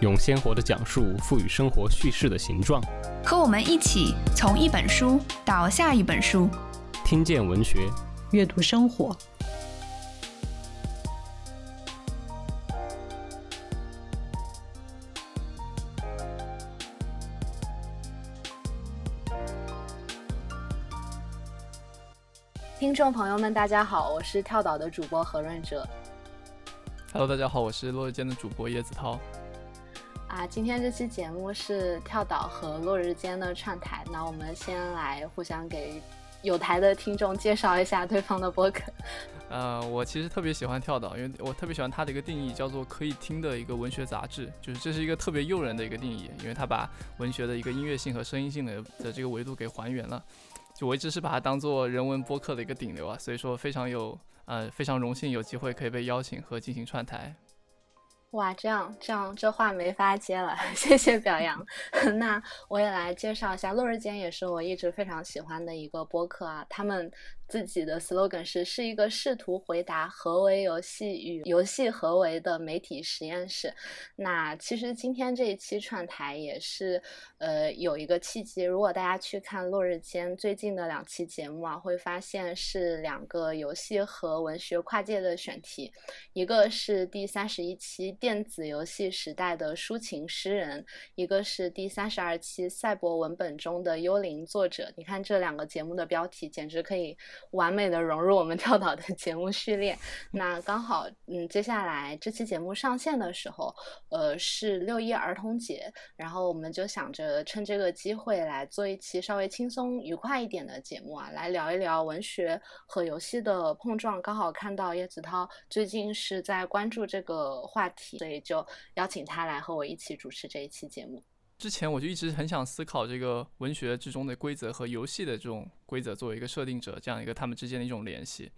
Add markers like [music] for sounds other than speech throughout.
用鲜活的讲述赋予生活叙事的形状。和我们一起从一本书到下一本书，听见文学，阅读生活。听众朋友们，大家好，我是跳岛的主播何润哲。Hello，大家好，我是落日间的主播叶子涛。啊，今天这期节目是跳岛和落日间的串台，那我们先来互相给有台的听众介绍一下对方的播客。[laughs] 呃，我其实特别喜欢跳岛，因为我特别喜欢它的一个定义，叫做可以听的一个文学杂志，就是这是一个特别诱人的一个定义，因为它把文学的一个音乐性和声音性的的这个维度给还原了。就我一直是把它当做人文播客的一个顶流啊，所以说非常有呃非常荣幸有机会可以被邀请和进行串台。哇，这样这样这话没法接了，[laughs] 谢谢表扬。[laughs] 那我也来介绍一下，落日间也是我一直非常喜欢的一个播客啊，他们。自己的 slogan 是是一个试图回答何为游戏与游戏何为的媒体实验室。那其实今天这一期串台也是呃有一个契机，如果大家去看落日间最近的两期节目啊，会发现是两个游戏和文学跨界的选题，一个是第三十一期电子游戏时代的抒情诗人，一个是第三十二期赛博文本中的幽灵作者。你看这两个节目的标题，简直可以。完美的融入我们跳岛的 [laughs] 节目序列。那刚好，嗯，接下来这期节目上线的时候，呃，是六一儿童节，然后我们就想着趁这个机会来做一期稍微轻松愉快一点的节目啊，来聊一聊文学和游戏的碰撞。刚好看到叶子涛最近是在关注这个话题，所以就邀请他来和我一起主持这一期节目。之前我就一直很想思考这个文学之中的规则和游戏的这种规则作为一个设定者，这样一个他们之间的一种联系。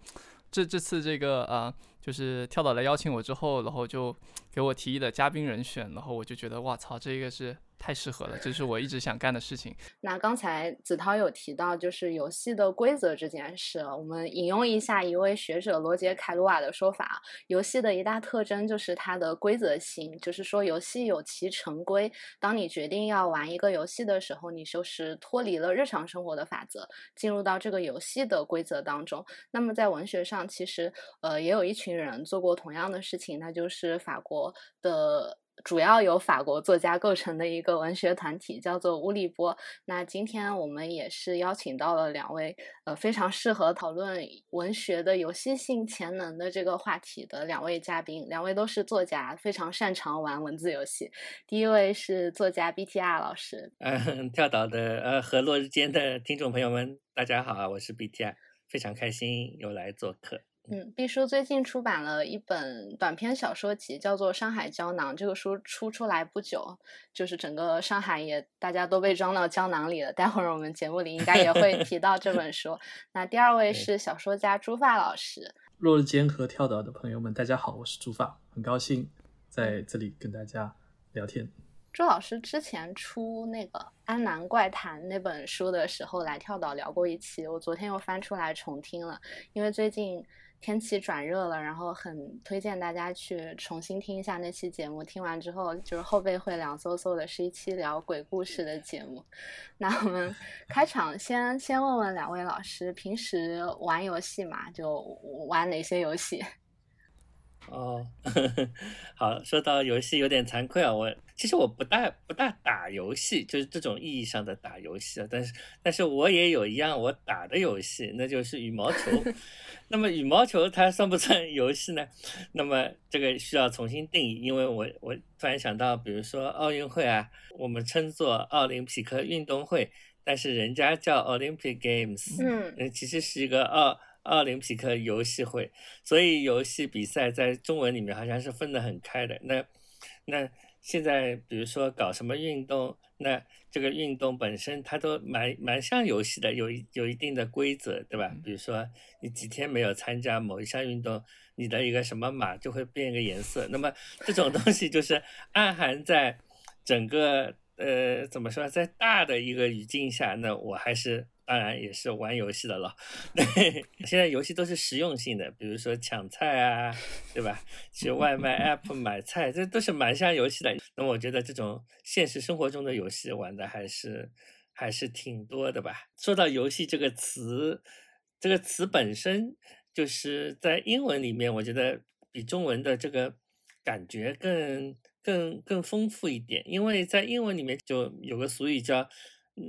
这这次这个啊，就是跳岛来邀请我之后，然后就给我提议的嘉宾人选，然后我就觉得哇操，这个是太适合了，这是我一直想干的事情。那刚才子涛有提到就是游戏的规则这件事，我们引用一下一位学者罗杰·凯鲁瓦的说法：游戏的一大特征就是它的规则性，就是说游戏有其成规。当你决定要玩一个游戏的时候，你就是脱离了日常生活的法则，进入到这个游戏的规则当中。那么在文学上，其实呃也有一群人做过同样的事情，那就是法国的。主要由法国作家构成的一个文学团体叫做乌利波。那今天我们也是邀请到了两位呃非常适合讨论文学的游戏性潜能的这个话题的两位嘉宾，两位都是作家，非常擅长玩文字游戏。第一位是作家 BTR 老师，嗯，[laughs] 跳岛的呃和落日间的听众朋友们，大家好啊，我是 BTR，非常开心又来做客。嗯，毕叔最近出版了一本短篇小说集，叫做《上海胶囊》。这个书出出来不久，就是整个上海也大家都被装到胶囊里了。待会儿我们节目里应该也会提到这本书。[laughs] 那第二位是小说家朱发老师。落日间和跳岛的朋友们，大家好，我是朱发，很高兴在这里跟大家聊天。朱老师之前出那个《安南怪谈》那本书的时候，来跳岛聊过一期，我昨天又翻出来重听了，因为最近。天气转热了，然后很推荐大家去重新听一下那期节目。听完之后，就是后背会凉飕飕的，是一期聊鬼故事的节目。那我们 [laughs] 开场先先问问两位老师，平时玩游戏嘛？就玩哪些游戏？哦，[laughs] 好，说到游戏有点惭愧啊，我其实我不大不大打游戏，就是这种意义上的打游戏啊。但是但是我也有一样我打的游戏，那就是羽毛球。[laughs] 那么羽毛球它算不算游戏呢？那么这个需要重新定义，因为我我突然想到，比如说奥运会啊，我们称作奥林匹克运动会，但是人家叫 Olympic Games，嗯，其实是一个奥奥林匹克游戏会，所以游戏比赛在中文里面好像是分得很开的。那那现在比如说搞什么运动，那这个运动本身它都蛮蛮像游戏的，有一有一定的规则，对吧？比如说你几天没有参加某一项运动，你的一个什么码就会变一个颜色。那么这种东西就是暗含在整个呃怎么说，在大的一个语境下，那我还是。当然也是玩游戏的了，[laughs] 对，现在游戏都是实用性的，比如说抢菜啊，对吧？去外卖 [laughs] app 买菜，这都是蛮像游戏的。那我觉得这种现实生活中的游戏玩的还是还是挺多的吧。说到游戏这个词，这个词本身就是在英文里面，我觉得比中文的这个感觉更更更丰富一点，因为在英文里面就有个俗语叫。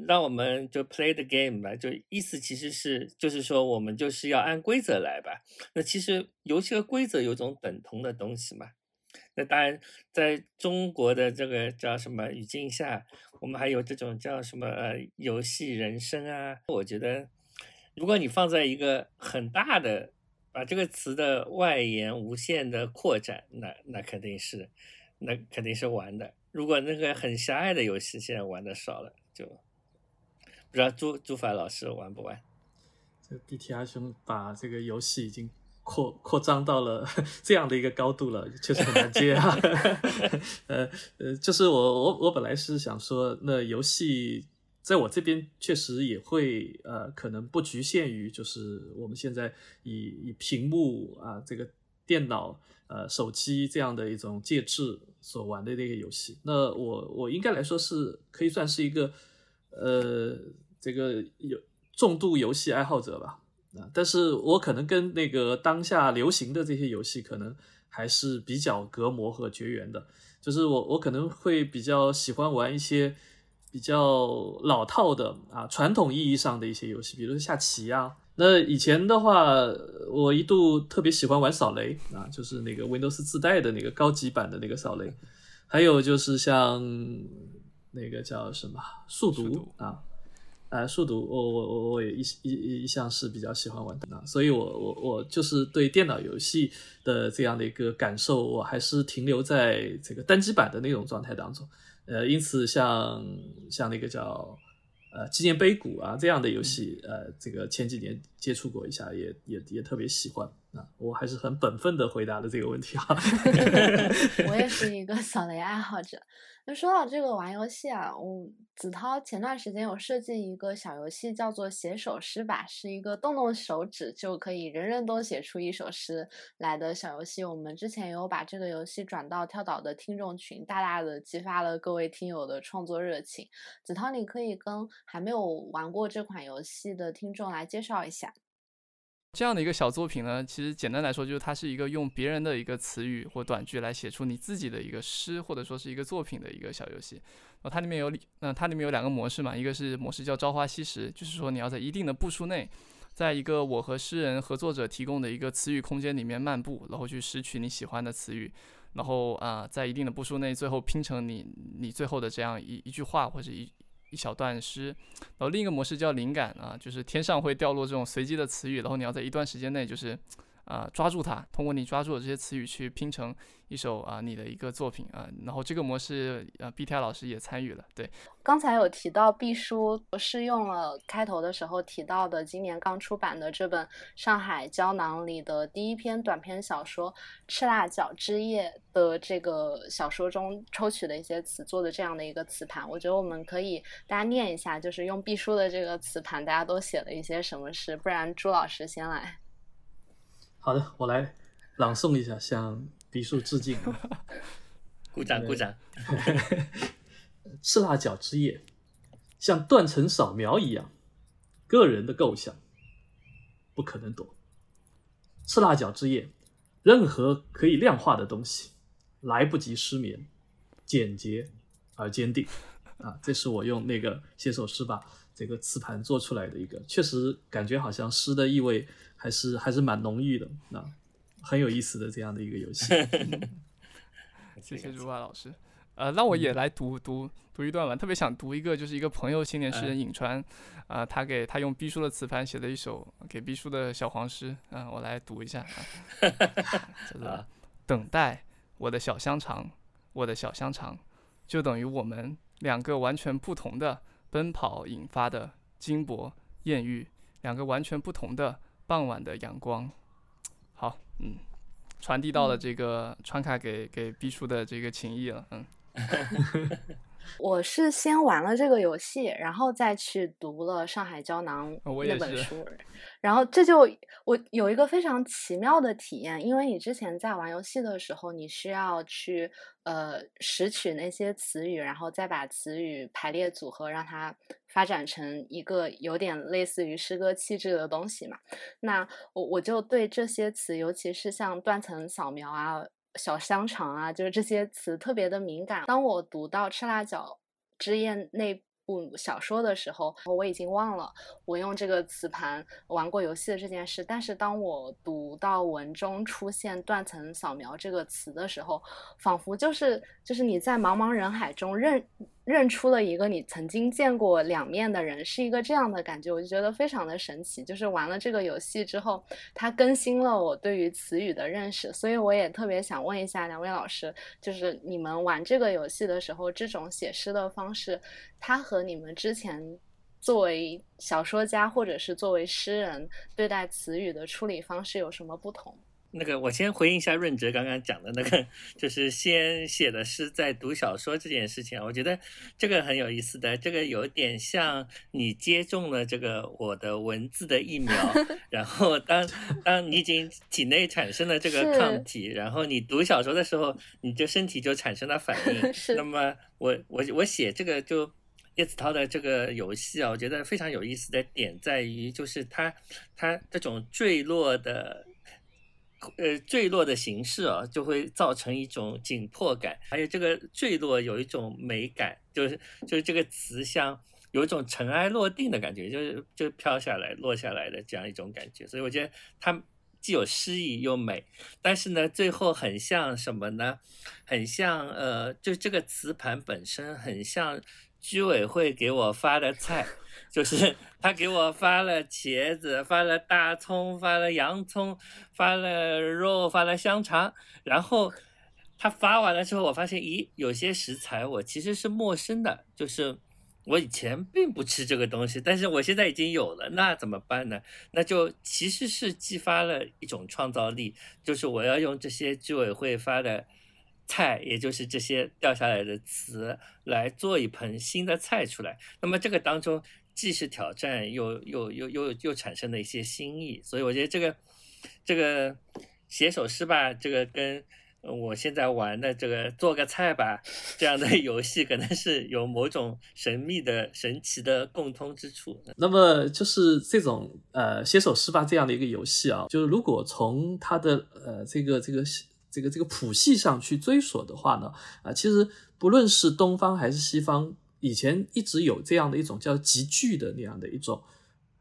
让我们就 play the game 吧，就意思其实是就是说我们就是要按规则来吧。那其实游戏和规则有种等同的东西嘛。那当然，在中国的这个叫什么语境下，我们还有这种叫什么呃游戏人生啊。我觉得，如果你放在一个很大的，把这个词的外延无限的扩展，那那肯定是，那肯定是玩的。如果那个很狭隘的游戏现在玩的少了，就。不知道朱朱凡老师玩不玩？这 BTR 兄把这个游戏已经扩扩张到了 [laughs] 这样的一个高度了，确实很难接啊。[laughs] 呃呃，就是我我我本来是想说，那游戏在我这边确实也会呃，可能不局限于就是我们现在以以屏幕啊这个电脑呃手机这样的一种介质所玩的这个游戏。那我我应该来说是可以算是一个呃。这个有重度游戏爱好者吧，啊，但是我可能跟那个当下流行的这些游戏可能还是比较隔膜和绝缘的，就是我我可能会比较喜欢玩一些比较老套的啊传统意义上的一些游戏，比如说下棋啊。那以前的话，我一度特别喜欢玩扫雷啊，就是那个 Windows 自带的那个高级版的那个扫雷，还有就是像那个叫什么速读啊。呃，速读，我我我我也一一一向是比较喜欢玩的，所以我我我就是对电脑游戏的这样的一个感受，我还是停留在这个单机版的那种状态当中。呃，因此像像那个叫呃纪念碑谷啊这样的游戏，呃，这个前几年接触过一下，也也也特别喜欢啊。我还是很本分的回答了这个问题哈。[laughs] 我也是一个扫雷爱好者。那说到这个玩游戏啊，我子韬前段时间有设计一个小游戏，叫做写首诗吧，是一个动动手指就可以人人都写出一首诗来的小游戏。我们之前有把这个游戏转到跳岛的听众群，大大的激发了各位听友的创作热情。子韬，你可以跟还没有玩过这款游戏的听众来介绍一下。这样的一个小作品呢，其实简单来说，就是它是一个用别人的一个词语或短句来写出你自己的一个诗，或者说是一个作品的一个小游戏。然后它里面有，嗯它里面有两个模式嘛，一个是模式叫朝花夕拾，就是说你要在一定的步数内，在一个我和诗人合作者提供的一个词语空间里面漫步，然后去拾取你喜欢的词语，然后啊，在一定的步数内，最后拼成你你最后的这样一一句话或者一。一小段诗，然后另一个模式叫灵感啊，就是天上会掉落这种随机的词语，然后你要在一段时间内就是。啊，抓住它，通过你抓住的这些词语去拼成一首啊你的一个作品啊，然后这个模式啊，BTI 老师也参与了。对，刚才有提到毕书，我是用了开头的时候提到的今年刚出版的这本《上海胶囊》里的第一篇短篇小说《赤辣椒之夜》的这个小说中抽取的一些词做的这样的一个词盘，我觉得我们可以大家念一下，就是用毕书的这个词盘，大家都写了一些什么诗，不然朱老师先来。好的，我来朗诵一下，向笔叔致敬。[laughs] 鼓掌，鼓掌。[laughs] 赤辣椒之夜，像断层扫描一样，个人的构想不可能躲。赤辣椒之夜，任何可以量化的东西来不及失眠，简洁而坚定。啊，这是我用那个写首诗吧这个磁盘做出来的一个，确实感觉好像诗的意味。还是还是蛮浓郁的，那很有意思的这样的一个游戏。[laughs] 谢谢朱华老师。呃，那我也来读读读一段吧，特别想读一个，就是一个朋友青年诗人尹川，啊，他给他用毕书的词盘写的一首给毕书的小黄诗，啊，我来读一下。[laughs] 叫做等待我的小香肠，我的小香肠，就等于我们两个完全不同的奔跑引发的金箔艳遇，两个完全不同的傍晚的阳光。[tsk] 好，嗯，传递到了这个川卡给给毕叔的这个情谊了，嗯。[laughs] 我是先玩了这个游戏，然后再去读了《上海胶囊》那本书，然后这就我有一个非常奇妙的体验，因为你之前在玩游戏的时候，你需要去呃拾取那些词语，然后再把词语排列组合，让它发展成一个有点类似于诗歌气质的东西嘛。那我我就对这些词，尤其是像断层扫描啊。小香肠啊，就是这些词特别的敏感。当我读到《赤辣椒之夜》那部小说的时候，我已经忘了我用这个磁盘玩过游戏的这件事。但是当我读到文中出现“断层扫描”这个词的时候，仿佛就是就是你在茫茫人海中认。认出了一个你曾经见过两面的人，是一个这样的感觉，我就觉得非常的神奇。就是玩了这个游戏之后，它更新了我对于词语的认识，所以我也特别想问一下两位老师，就是你们玩这个游戏的时候，这种写诗的方式，它和你们之前作为小说家或者是作为诗人对待词语的处理方式有什么不同？那个，我先回应一下润哲刚刚讲的那个，就是先写的诗再读小说这件事情啊，我觉得这个很有意思的，这个有点像你接种了这个我的文字的疫苗，然后当 [laughs] 当你已经体内产生了这个抗体，然后你读小说的时候，你就身体就产生了反应。[laughs] 那么我我我写这个就叶子涛的这个游戏啊，我觉得非常有意思的点在于，就是他他这种坠落的。呃，坠落的形式啊，就会造成一种紧迫感，还有这个坠落有一种美感，就是就是这个词像有一种尘埃落定的感觉，就是就飘下来、落下来的这样一种感觉。所以我觉得它既有诗意又美，但是呢，最后很像什么呢？很像呃，就这个磁盘本身很像居委会给我发的菜。就是 [laughs] 他给我发了茄子，发了大葱，发了洋葱，发了肉，发了香肠。然后他发完了之后，我发现，咦，有些食材我其实是陌生的，就是我以前并不吃这个东西，但是我现在已经有了，那怎么办呢？那就其实是激发了一种创造力，就是我要用这些居委会发的菜，也就是这些掉下来的词，来做一盆新的菜出来。那么这个当中。既是挑战，又又又又又产生了一些新意，所以我觉得这个这个写首诗吧，这个跟我现在玩的这个做个菜吧这样的 [laughs] 游戏，可能是有某种神秘的、神奇的共通之处。那么就是这种呃写首诗吧这样的一个游戏啊，就是如果从它的呃这个这个这个这个谱系上去追索的话呢，啊，其实不论是东方还是西方。以前一直有这样的一种叫集句的那样的一种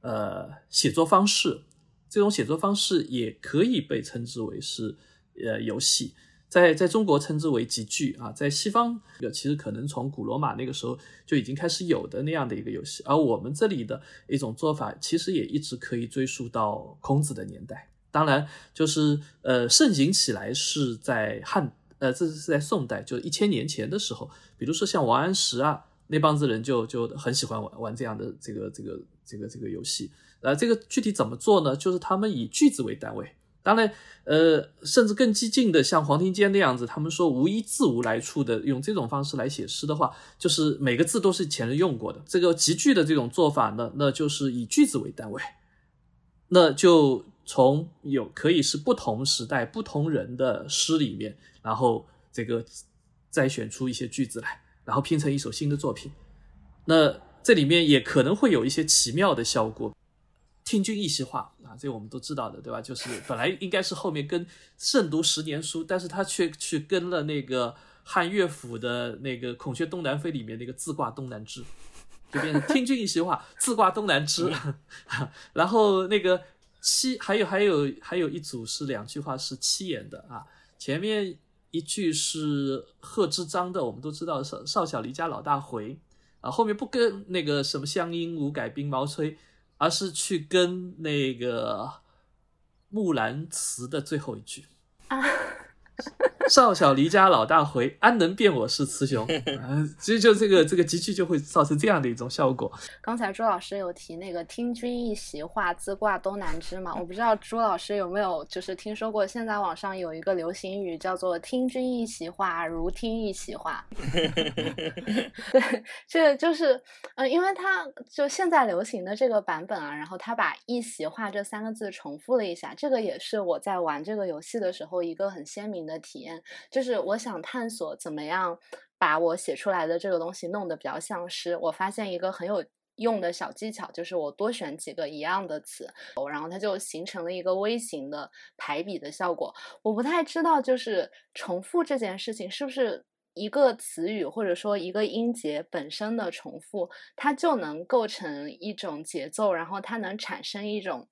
呃写作方式，这种写作方式也可以被称之为是呃游戏，在在中国称之为集句啊，在西方其实可能从古罗马那个时候就已经开始有的那样的一个游戏，而我们这里的一种做法其实也一直可以追溯到孔子的年代，当然就是呃盛行起来是在汉呃这是在宋代，就一千年前的时候，比如说像王安石啊。那帮子人就就很喜欢玩玩这样的这个这个这个这个游戏，呃，这个具体怎么做呢？就是他们以句子为单位，当然，呃，甚至更激进的，像黄庭坚那样子，他们说无一字无来处的，用这种方式来写诗的话，就是每个字都是前人用过的。这个集句的这种做法呢，那就是以句子为单位，那就从有可以是不同时代不同人的诗里面，然后这个再选出一些句子来。然后拼成一首新的作品，那这里面也可能会有一些奇妙的效果。听君一席话啊，这我们都知道的，对吧？就是本来应该是后面跟慎读十年书，但是他却去跟了那个汉乐府的那个《孔雀东南飞》里面那个“自挂东南枝”，就变成听君一席话，自挂东南枝。[laughs] 然后那个七还有还有还有一组是两句话是七言的啊，前面。一句是贺知章的，我们都知道少少小离家老大回啊，后面不跟那个什么乡音无改鬓毛衰，而是去跟那个木兰辞的最后一句啊 [laughs] 少小离家老大回，安能辨我是雌雄？啊，[laughs] 其实就这个这个集句就会造成这样的一种效果。刚才朱老师有提那个“听君一席话，自挂东南枝”嘛，我不知道朱老师有没有就是听说过，现在网上有一个流行语叫做“听君一席话，如听一席话”。[laughs] 对，这个就是，嗯，因为他就现在流行的这个版本啊，然后他把“一席话”这三个字重复了一下，这个也是我在玩这个游戏的时候一个很鲜明的体验。就是我想探索怎么样把我写出来的这个东西弄得比较像诗。我发现一个很有用的小技巧，就是我多选几个一样的词，然后它就形成了一个微型的排比的效果。我不太知道，就是重复这件事情是不是一个词语或者说一个音节本身的重复，它就能构成一种节奏，然后它能产生一种。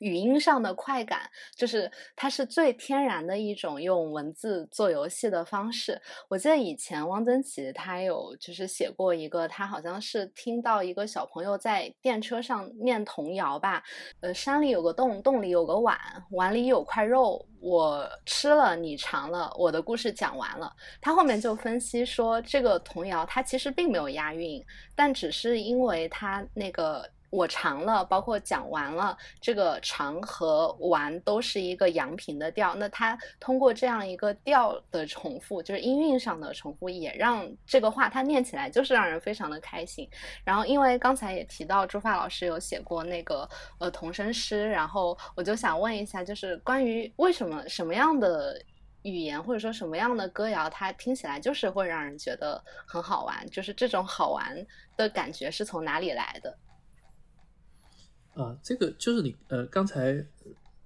语音上的快感，就是它是最天然的一种用文字做游戏的方式。我记得以前汪曾祺他有就是写过一个，他好像是听到一个小朋友在电车上念童谣吧。呃，山里有个洞，洞里有个碗，碗里有块肉，我吃了，你尝了，我的故事讲完了。他后面就分析说，这个童谣它其实并没有押韵，但只是因为它那个。我尝了，包括讲完了，这个尝和完都是一个阳平的调。那它通过这样一个调的重复，就是音韵上的重复，也让这个话它念起来就是让人非常的开心。然后，因为刚才也提到朱发老师有写过那个呃童声诗，然后我就想问一下，就是关于为什么什么样的语言或者说什么样的歌谣，它听起来就是会让人觉得很好玩，就是这种好玩的感觉是从哪里来的？啊，这个就是你呃刚才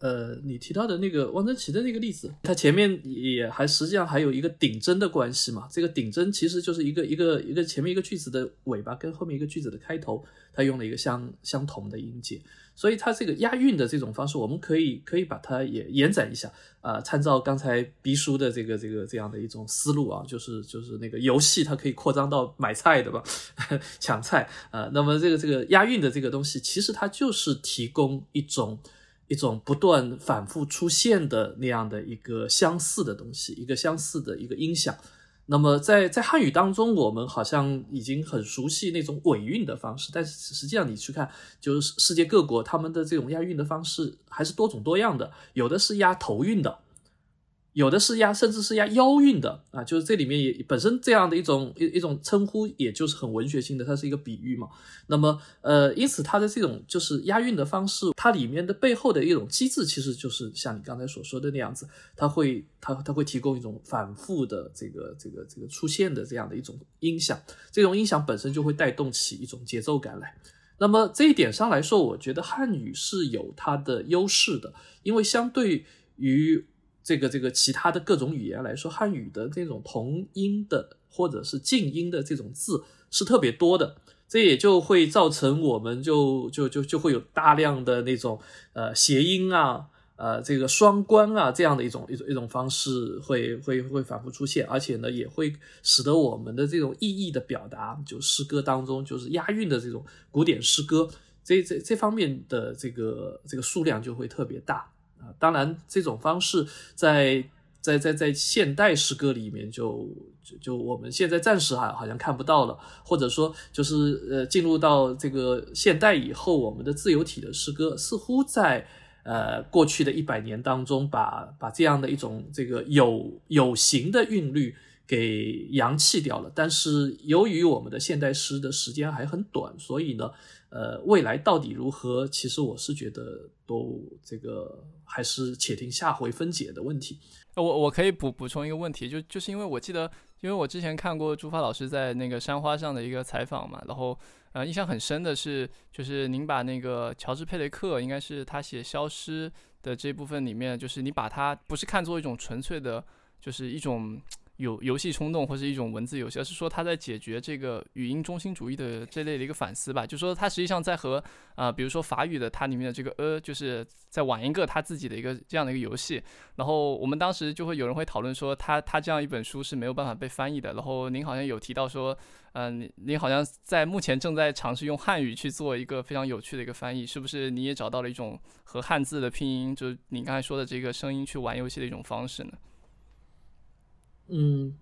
呃你提到的那个汪曾祺的那个例子，它前面也还实际上还有一个顶针的关系嘛。这个顶针其实就是一个一个一个前面一个句子的尾巴跟后面一个句子的开头，它用了一个相相同的音节。所以它这个押韵的这种方式，我们可以可以把它也延展一下啊，参照刚才鼻叔的这个这个这样的一种思路啊，就是就是那个游戏它可以扩张到买菜对吧？[laughs] 抢菜啊，那么这个这个押韵的这个东西，其实它就是提供一种一种不断反复出现的那样的一个相似的东西，一个相似的一个音响。那么在在汉语当中，我们好像已经很熟悉那种尾韵的方式，但是实际上你去看，就是世界各国他们的这种押韵的方式还是多种多样的，有的是押头韵的。有的是押，甚至是押腰韵的啊，就是这里面也本身这样的一种一一种称呼，也就是很文学性的，它是一个比喻嘛。那么，呃，因此它的这种就是押韵的方式，它里面的背后的一种机制，其实就是像你刚才所说的那样子，它会它它会提供一种反复的这个这个这个出现的这样的一种音响，这种音响本身就会带动起一种节奏感来。那么这一点上来说，我觉得汉语是有它的优势的，因为相对于这个这个其他的各种语言来说，汉语的这种同音的或者是近音的这种字是特别多的，这也就会造成我们就就就就会有大量的那种呃谐音啊，呃这个双关啊这样的一种一种一种方式会会会反复出现，而且呢也会使得我们的这种意义的表达，就诗歌当中就是押韵的这种古典诗歌，这这这方面的这个这个数量就会特别大。当然，这种方式在在在在现代诗歌里面，就就就我们现在暂时还好像看不到了，或者说就是呃，进入到这个现代以后，我们的自由体的诗歌似乎在呃过去的一百年当中，把把这样的一种这个有有形的韵律给扬弃掉了。但是由于我们的现代诗的时间还很短，所以呢。呃，未来到底如何？其实我是觉得都这个还是且听下回分解的问题。我我可以补补充一个问题，就就是因为我记得，因为我之前看过朱发老师在那个山花上的一个采访嘛，然后呃，印象很深的是，就是您把那个乔治佩雷克，应该是他写消失的这部分里面，就是你把它不是看作一种纯粹的，就是一种。有游戏冲动或是一种文字游戏，而是说他在解决这个语音中心主义的这类的一个反思吧。就说他实际上在和啊，比如说法语的它里面的这个呃，就是在玩一个他自己的一个这样的一个游戏。然后我们当时就会有人会讨论说，他他这样一本书是没有办法被翻译的。然后您好像有提到说，嗯，您您好像在目前正在尝试用汉语去做一个非常有趣的一个翻译，是不是？你也找到了一种和汉字的拼音，就是你刚才说的这个声音去玩游戏的一种方式呢？嗯，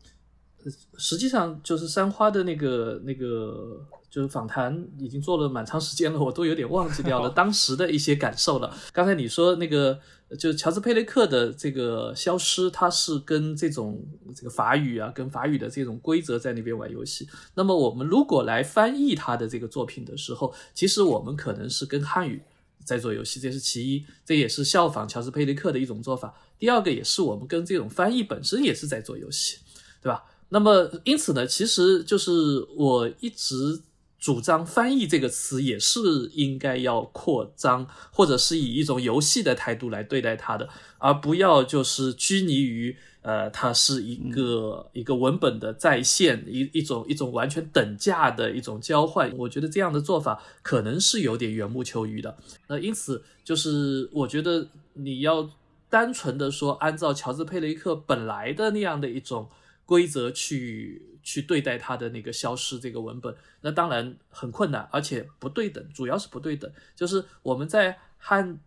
实际上就是三花的那个那个。就是访谈已经做了蛮长时间了，我都有点忘记掉了 [laughs] 当时的一些感受了。刚才你说那个，就乔治佩雷克的这个消失，他是跟这种这个法语啊，跟法语的这种规则在那边玩游戏。那么我们如果来翻译他的这个作品的时候，其实我们可能是跟汉语在做游戏，这是其一，这也是效仿乔治佩雷克的一种做法。第二个也是我们跟这种翻译本身也是在做游戏，对吧？那么因此呢，其实就是我一直。主张翻译这个词也是应该要扩张，或者是以一种游戏的态度来对待它的，而不要就是拘泥于呃，它是一个一个文本的再现，一一种一种完全等价的一种交换。我觉得这样的做法可能是有点缘木求鱼的。那因此就是我觉得你要单纯的说按照乔治佩雷克本来的那样的一种规则去。去对待他的那个消失这个文本，那当然很困难，而且不对等，主要是不对等。就是我们在汉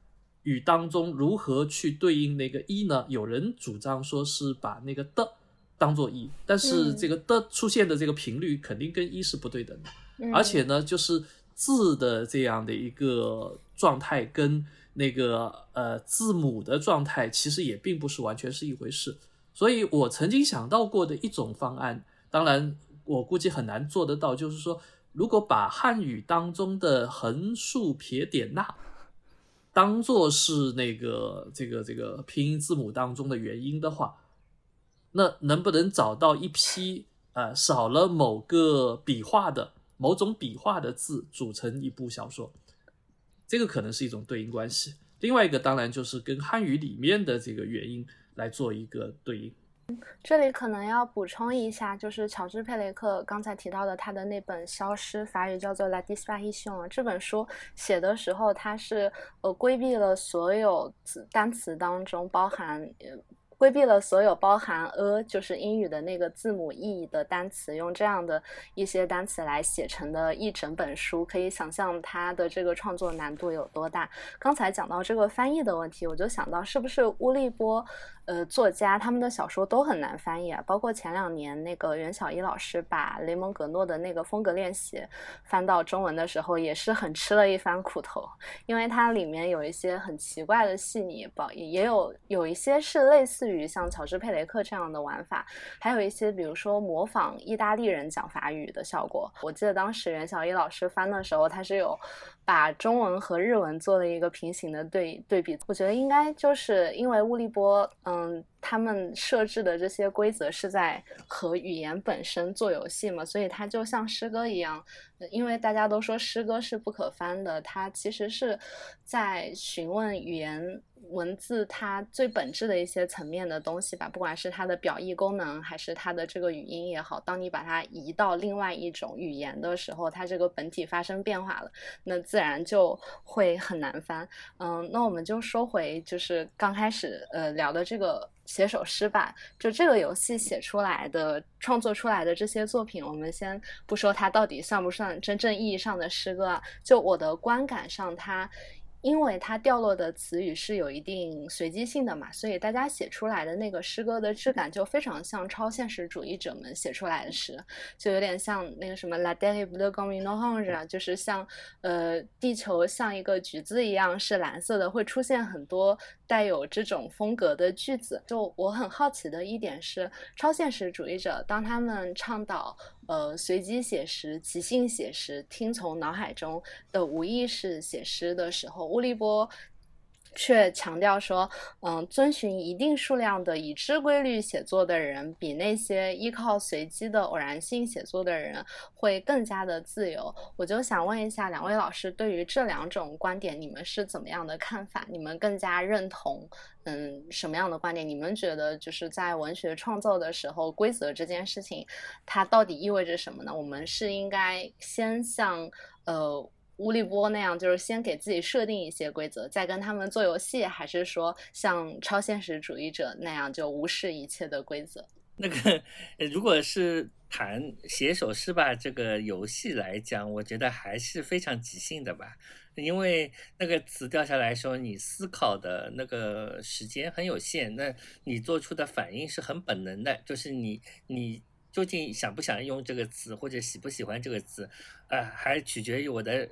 语当中如何去对应那个一呢？有人主张说是把那个的当做一，但是这个的出现的这个频率肯定跟一是不对等的，而且呢，就是字的这样的一个状态跟那个呃字母的状态其实也并不是完全是一回事。所以我曾经想到过的一种方案。当然，我估计很难做得到。就是说，如果把汉语当中的横竖撇点捺当做是那个这个这个拼音字母当中的元音的话，那能不能找到一批呃少了某个笔画的某种笔画的字组成一部小说？这个可能是一种对应关系。另外一个当然就是跟汉语里面的这个元音来做一个对应。这里可能要补充一下，就是乔治佩雷克刚才提到的他的那本《消失》，法语叫做《La Disparition》。这本书写的时候，他是呃规避了所有单词当中包含。规避了所有包含 a 就是英语的那个字母 e 的单词，用这样的一些单词来写成的一整本书，可以想象它的这个创作难度有多大。刚才讲到这个翻译的问题，我就想到是不是乌利波，呃，作家他们的小说都很难翻译啊？包括前两年那个袁小一老师把雷蒙格诺的那个风格练习翻到中文的时候，也是很吃了一番苦头，因为它里面有一些很奇怪的细腻，包也有有一些是类似。至于像乔治佩雷克这样的玩法，还有一些比如说模仿意大利人讲法语的效果。我记得当时袁小一老师翻的时候，他是有把中文和日文做了一个平行的对对比。我觉得应该就是因为乌利波，嗯。他们设置的这些规则是在和语言本身做游戏嘛，所以它就像诗歌一样，因为大家都说诗歌是不可翻的，它其实是在询问语言文字它最本质的一些层面的东西吧，不管是它的表意功能还是它的这个语音也好，当你把它移到另外一种语言的时候，它这个本体发生变化了，那自自然就会很难翻。嗯，那我们就说回就是刚开始呃聊的这个。写首诗吧，就这个游戏写出来的、创作出来的这些作品，我们先不说它到底算不算真正意义上的诗歌，就我的观感上，它。因为它掉落的词语是有一定随机性的嘛，所以大家写出来的那个诗歌的质感就非常像超现实主义者们写出来的诗，就有点像那个什么 La Terre bleue comme une orange，就是像呃地球像一个橘子一样是蓝色的，会出现很多带有这种风格的句子。就我很好奇的一点是，超现实主义者当他们倡导。呃，随机写实、即兴写实、听从脑海中的无意识写诗的时候，乌利波。却强调说，嗯，遵循一定数量的已知规律写作的人，比那些依靠随机的偶然性写作的人会更加的自由。我就想问一下两位老师，对于这两种观点，你们是怎么样的看法？你们更加认同，嗯，什么样的观点？你们觉得就是在文学创作的时候，规则这件事情，它到底意味着什么呢？我们是应该先向，呃。乌利波那样，就是先给自己设定一些规则，再跟他们做游戏，还是说像超现实主义者那样就无视一切的规则？[laughs] 那个，如果是谈写首诗吧这个游戏来讲，我觉得还是非常即兴的吧。因为那个词掉下来的时候，你思考的那个时间很有限，那你做出的反应是很本能的，就是你你究竟想不想用这个词，或者喜不喜欢这个词，呃，还取决于我的。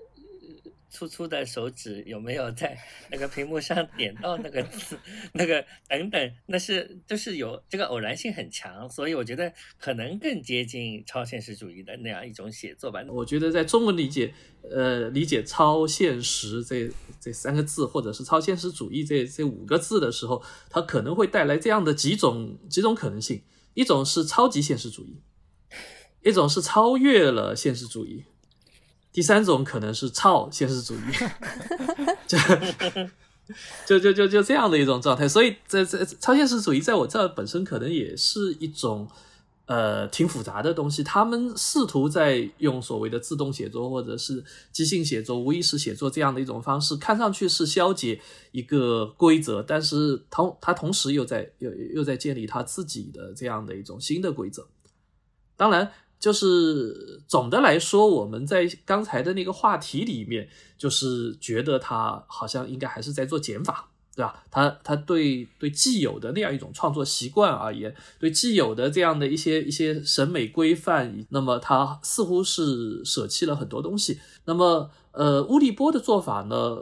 粗粗的手指有没有在 [laughs] 那个屏幕上点到那个字，那个等等，那是就是有这个偶然性很强，所以我觉得可能更接近超现实主义的那样一种写作吧。我觉得在中文理解，呃，理解超现实这这三个字，或者是超现实主义这这五个字的时候，它可能会带来这样的几种几种可能性：一种是超级现实主义，一种是超越了现实主义。第三种可能是超现实主义，就就就就就这样的一种状态。所以，这这超现实主义在我这儿本身可能也是一种呃挺复杂的东西。他们试图在用所谓的自动写作或者是即兴写作、无意识写作这样的一种方式，看上去是消解一个规则，但是同他同时又在又又在建立他自己的这样的一种新的规则。当然。就是总的来说，我们在刚才的那个话题里面，就是觉得他好像应该还是在做减法，对吧？他他对对既有的那样一种创作习惯而言，对既有的这样的一些一些审美规范，那么他似乎是舍弃了很多东西。那么，呃，乌利波的做法呢，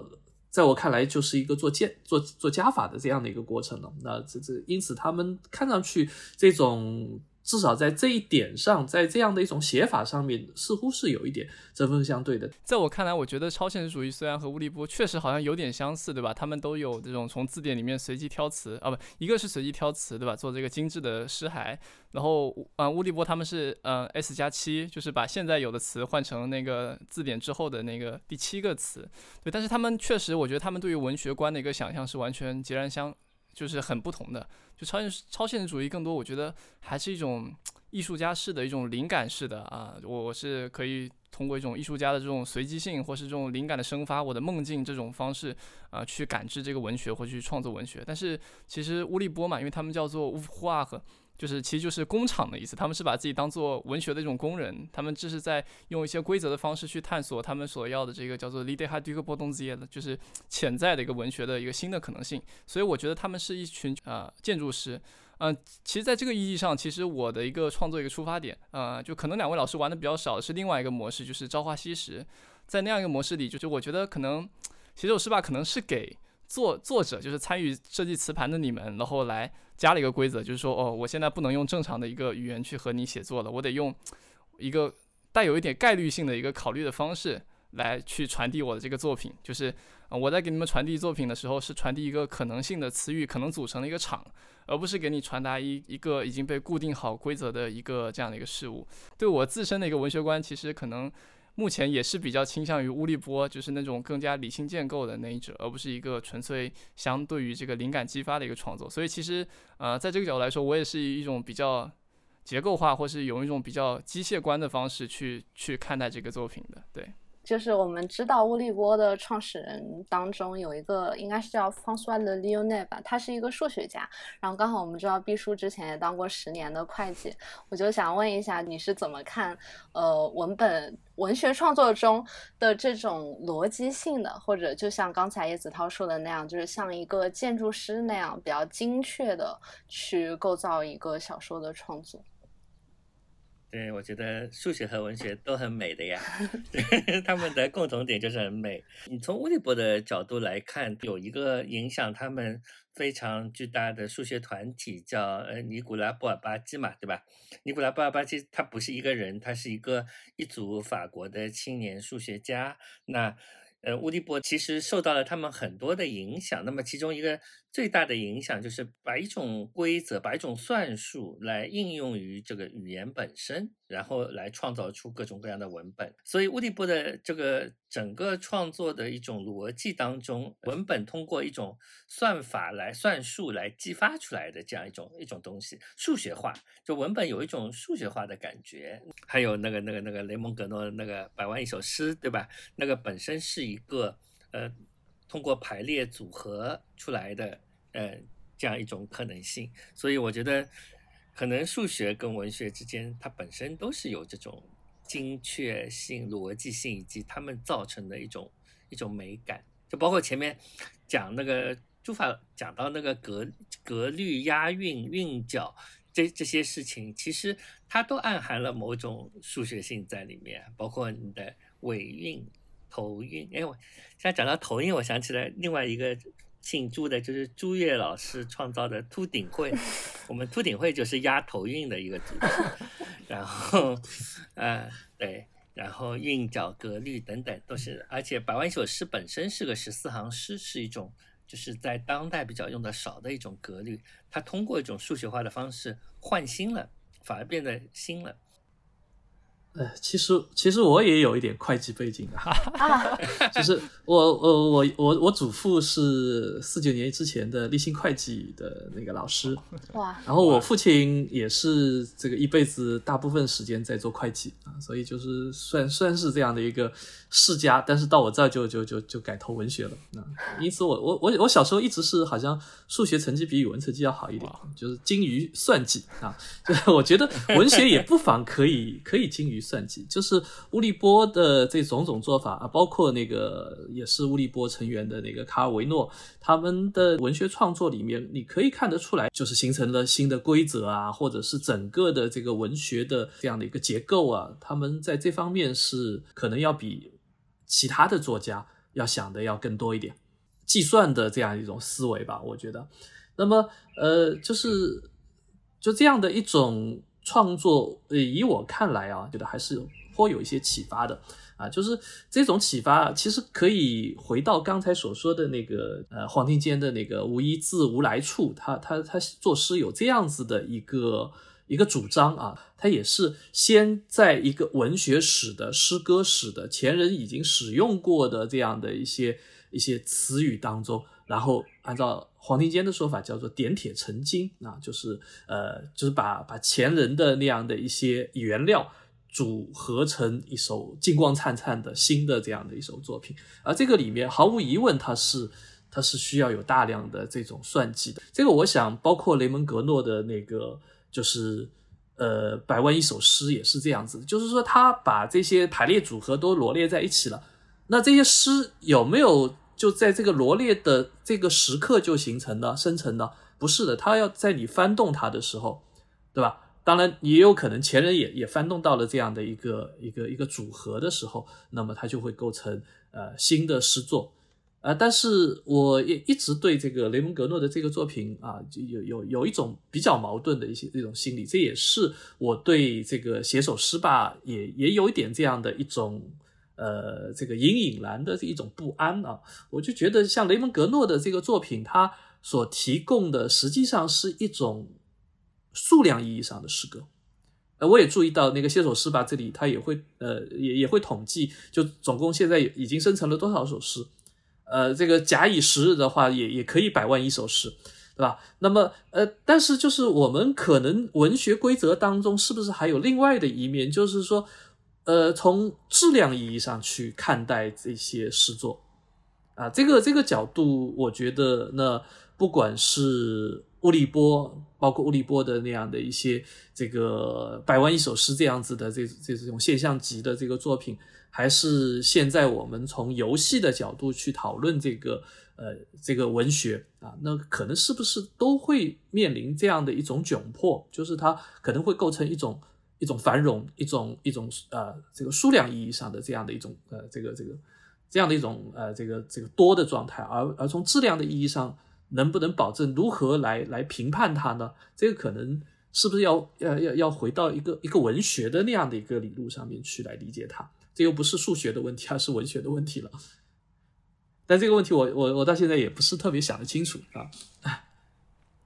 在我看来就是一个做减做做加法的这样的一个过程了。那这这因此他们看上去这种。至少在这一点上，在这样的一种写法上面，似乎是有一点针锋相对的。在我看来，我觉得超现实主义虽然和乌利波确实好像有点相似，对吧？他们都有这种从字典里面随机挑词啊，不，一个是随机挑词，对吧？做这个精致的诗骸。然后啊，乌利波他们是呃 S 加七，就是把现在有的词换成那个字典之后的那个第七个词。对，但是他们确实，我觉得他们对于文学观的一个想象是完全截然相。就是很不同的，就超现超现实主义更多，我觉得还是一种艺术家式的一种灵感式的啊，我我是可以通过一种艺术家的这种随机性，或是这种灵感的生发，我的梦境这种方式啊，去感知这个文学或去创作文学。但是其实乌利波嘛，因为他们叫做乌夫瓦赫。就是，其实就是工厂的意思。他们是把自己当做文学的一种工人，他们这是在用一些规则的方式去探索他们所要的这个叫做 “lide ha duke 波动之夜”的，就是潜在的一个文学的一个新的可能性。所以我觉得他们是一群呃建筑师。嗯，其实在这个意义上，其实我的一个创作一个出发点，呃，就可能两位老师玩的比较少的，是另外一个模式，就是朝花夕拾。在那样一个模式里，就是我觉得可能写首诗吧，可能是给。作作者就是参与设计磁盘的你们，然后来加了一个规则，就是说，哦，我现在不能用正常的一个语言去和你写作了，我得用一个带有一点概率性的一个考虑的方式来去传递我的这个作品。就是我在给你们传递作品的时候，是传递一个可能性的词语，可能组成的一个场，而不是给你传达一一个已经被固定好规则的一个这样的一个事物。对我自身的一个文学观，其实可能。目前也是比较倾向于乌利波，就是那种更加理性建构的那一者，而不是一个纯粹相对于这个灵感激发的一个创作。所以其实，呃，在这个角度来说，我也是一种比较结构化，或是用一种比较机械观的方式去去看待这个作品的，对。就是我们知道乌利波的创始人当中有一个应该是叫 François Le Lyonnais 吧，他是一个数学家。然后刚好我们知道毕叔之前也当过十年的会计，我就想问一下你是怎么看呃文本文学创作中的这种逻辑性的，或者就像刚才叶子涛说的那样，就是像一个建筑师那样比较精确的去构造一个小说的创作。对，我觉得数学和文学都很美的呀 [laughs] [laughs] 他们的共同点就是很美。你从乌利波的角度来看，有一个影响他们非常巨大的数学团体叫呃尼古拉布尔巴基嘛，对吧？尼古拉布尔巴基他不是一个人，他是一个一组法国的青年数学家。那呃，乌利波其实受到了他们很多的影响。那么，其中一个最大的影响就是把一种规则、把一种算术来应用于这个语言本身，然后来创造出各种各样的文本。所以，乌利波的这个整个创作的一种逻辑当中，文本通过一种算法来算术来激发出来的这样一种一种东西，数学化，就文本有一种数学化的感觉。还有那个那个那个雷蒙格诺那个百万一首诗，对吧？那个本身是。一个呃，通过排列组合出来的呃这样一种可能性，所以我觉得可能数学跟文学之间，它本身都是有这种精确性、逻辑性以及它们造成的一种一种美感，就包括前面讲那个朱法讲到那个格格律、押韵、韵脚这这些事情，其实它都暗含了某种数学性在里面，包括你的尾韵、头韵。哎，我现在讲到头韵，我想起来另外一个。姓朱的，就是朱越老师创造的秃顶会，我们秃顶会就是押头韵的一个组织，然后，呃，对，然后韵脚格律等等都是，而且百万一首诗本身是个十四行诗，是一种就是在当代比较用的少的一种格律，它通过一种数学化的方式换新了，反而变得新了。呃，其实其实我也有一点会计背景啊，[laughs] 就是我我我我我祖父是四九年之前的立信会计的那个老师，哇，然后我父亲也是这个一辈子大部分时间在做会计啊，所以就是算算是这样的一个世家，但是到我这儿就就就就改投文学了啊，因此我我我我小时候一直是好像数学成绩比语文成绩要好一点，就是精于算计啊，[laughs] 就是我觉得文学也不妨可以可以精于。算计就是乌利波的这种种做法啊，包括那个也是乌利波成员的那个卡尔维诺，他们的文学创作里面，你可以看得出来，就是形成了新的规则啊，或者是整个的这个文学的这样的一个结构啊，他们在这方面是可能要比其他的作家要想的要更多一点，计算的这样一种思维吧，我觉得。那么呃，就是就这样的一种。创作，呃，以我看来啊，觉得还是颇有一些启发的啊，就是这种启发其实可以回到刚才所说的那个，呃，黄庭坚的那个“无一字无来处”，他他他作诗有这样子的一个一个主张啊，他也是先在一个文学史的诗歌史的前人已经使用过的这样的一些一些词语当中。然后按照黄庭坚的说法，叫做点铁成金啊，就是呃，就是把把前人的那样的一些原料组合成一首金光灿灿的新的这样的一首作品。而这个里面毫无疑问，它是它是需要有大量的这种算计的。这个我想，包括雷蒙格诺的那个就是呃百万一首诗也是这样子，就是说他把这些排列组合都罗列在一起了。那这些诗有没有？就在这个罗列的这个时刻就形成了生成了，不是的，它要在你翻动它的时候，对吧？当然也有可能前人也也翻动到了这样的一个一个一个组合的时候，那么它就会构成呃新的诗作，呃，但是我也一直对这个雷蒙格诺的这个作品啊，就有有有一种比较矛盾的一些这种心理，这也是我对这个写首诗吧，也也有一点这样的一种。呃，这个隐隐然的这一种不安啊，我就觉得像雷蒙格诺的这个作品，它所提供的实际上是一种数量意义上的诗歌。呃，我也注意到那个写首诗吧，这里他也会呃也也会统计，就总共现在已经生成了多少首诗。呃，这个假以时日的话，也也可以百万一首诗，对吧？那么呃，但是就是我们可能文学规则当中是不是还有另外的一面，就是说。呃，从质量意义上去看待这些诗作，啊，这个这个角度，我觉得那不管是乌利波，包括乌利波的那样的一些这个百万一首诗这样子的这这这种现象级的这个作品，还是现在我们从游戏的角度去讨论这个呃这个文学啊，那可能是不是都会面临这样的一种窘迫，就是它可能会构成一种。一种繁荣，一种一种呃，这个数量意义上的这样的一种呃，这个这个这样的一种呃，这个这个多的状态，而而从质量的意义上，能不能保证如何来来评判它呢？这个可能是不是要要要要回到一个一个文学的那样的一个理路上面去来理解它？这又不是数学的问题，而是文学的问题了。但这个问题，我我我到现在也不是特别想得清楚啊。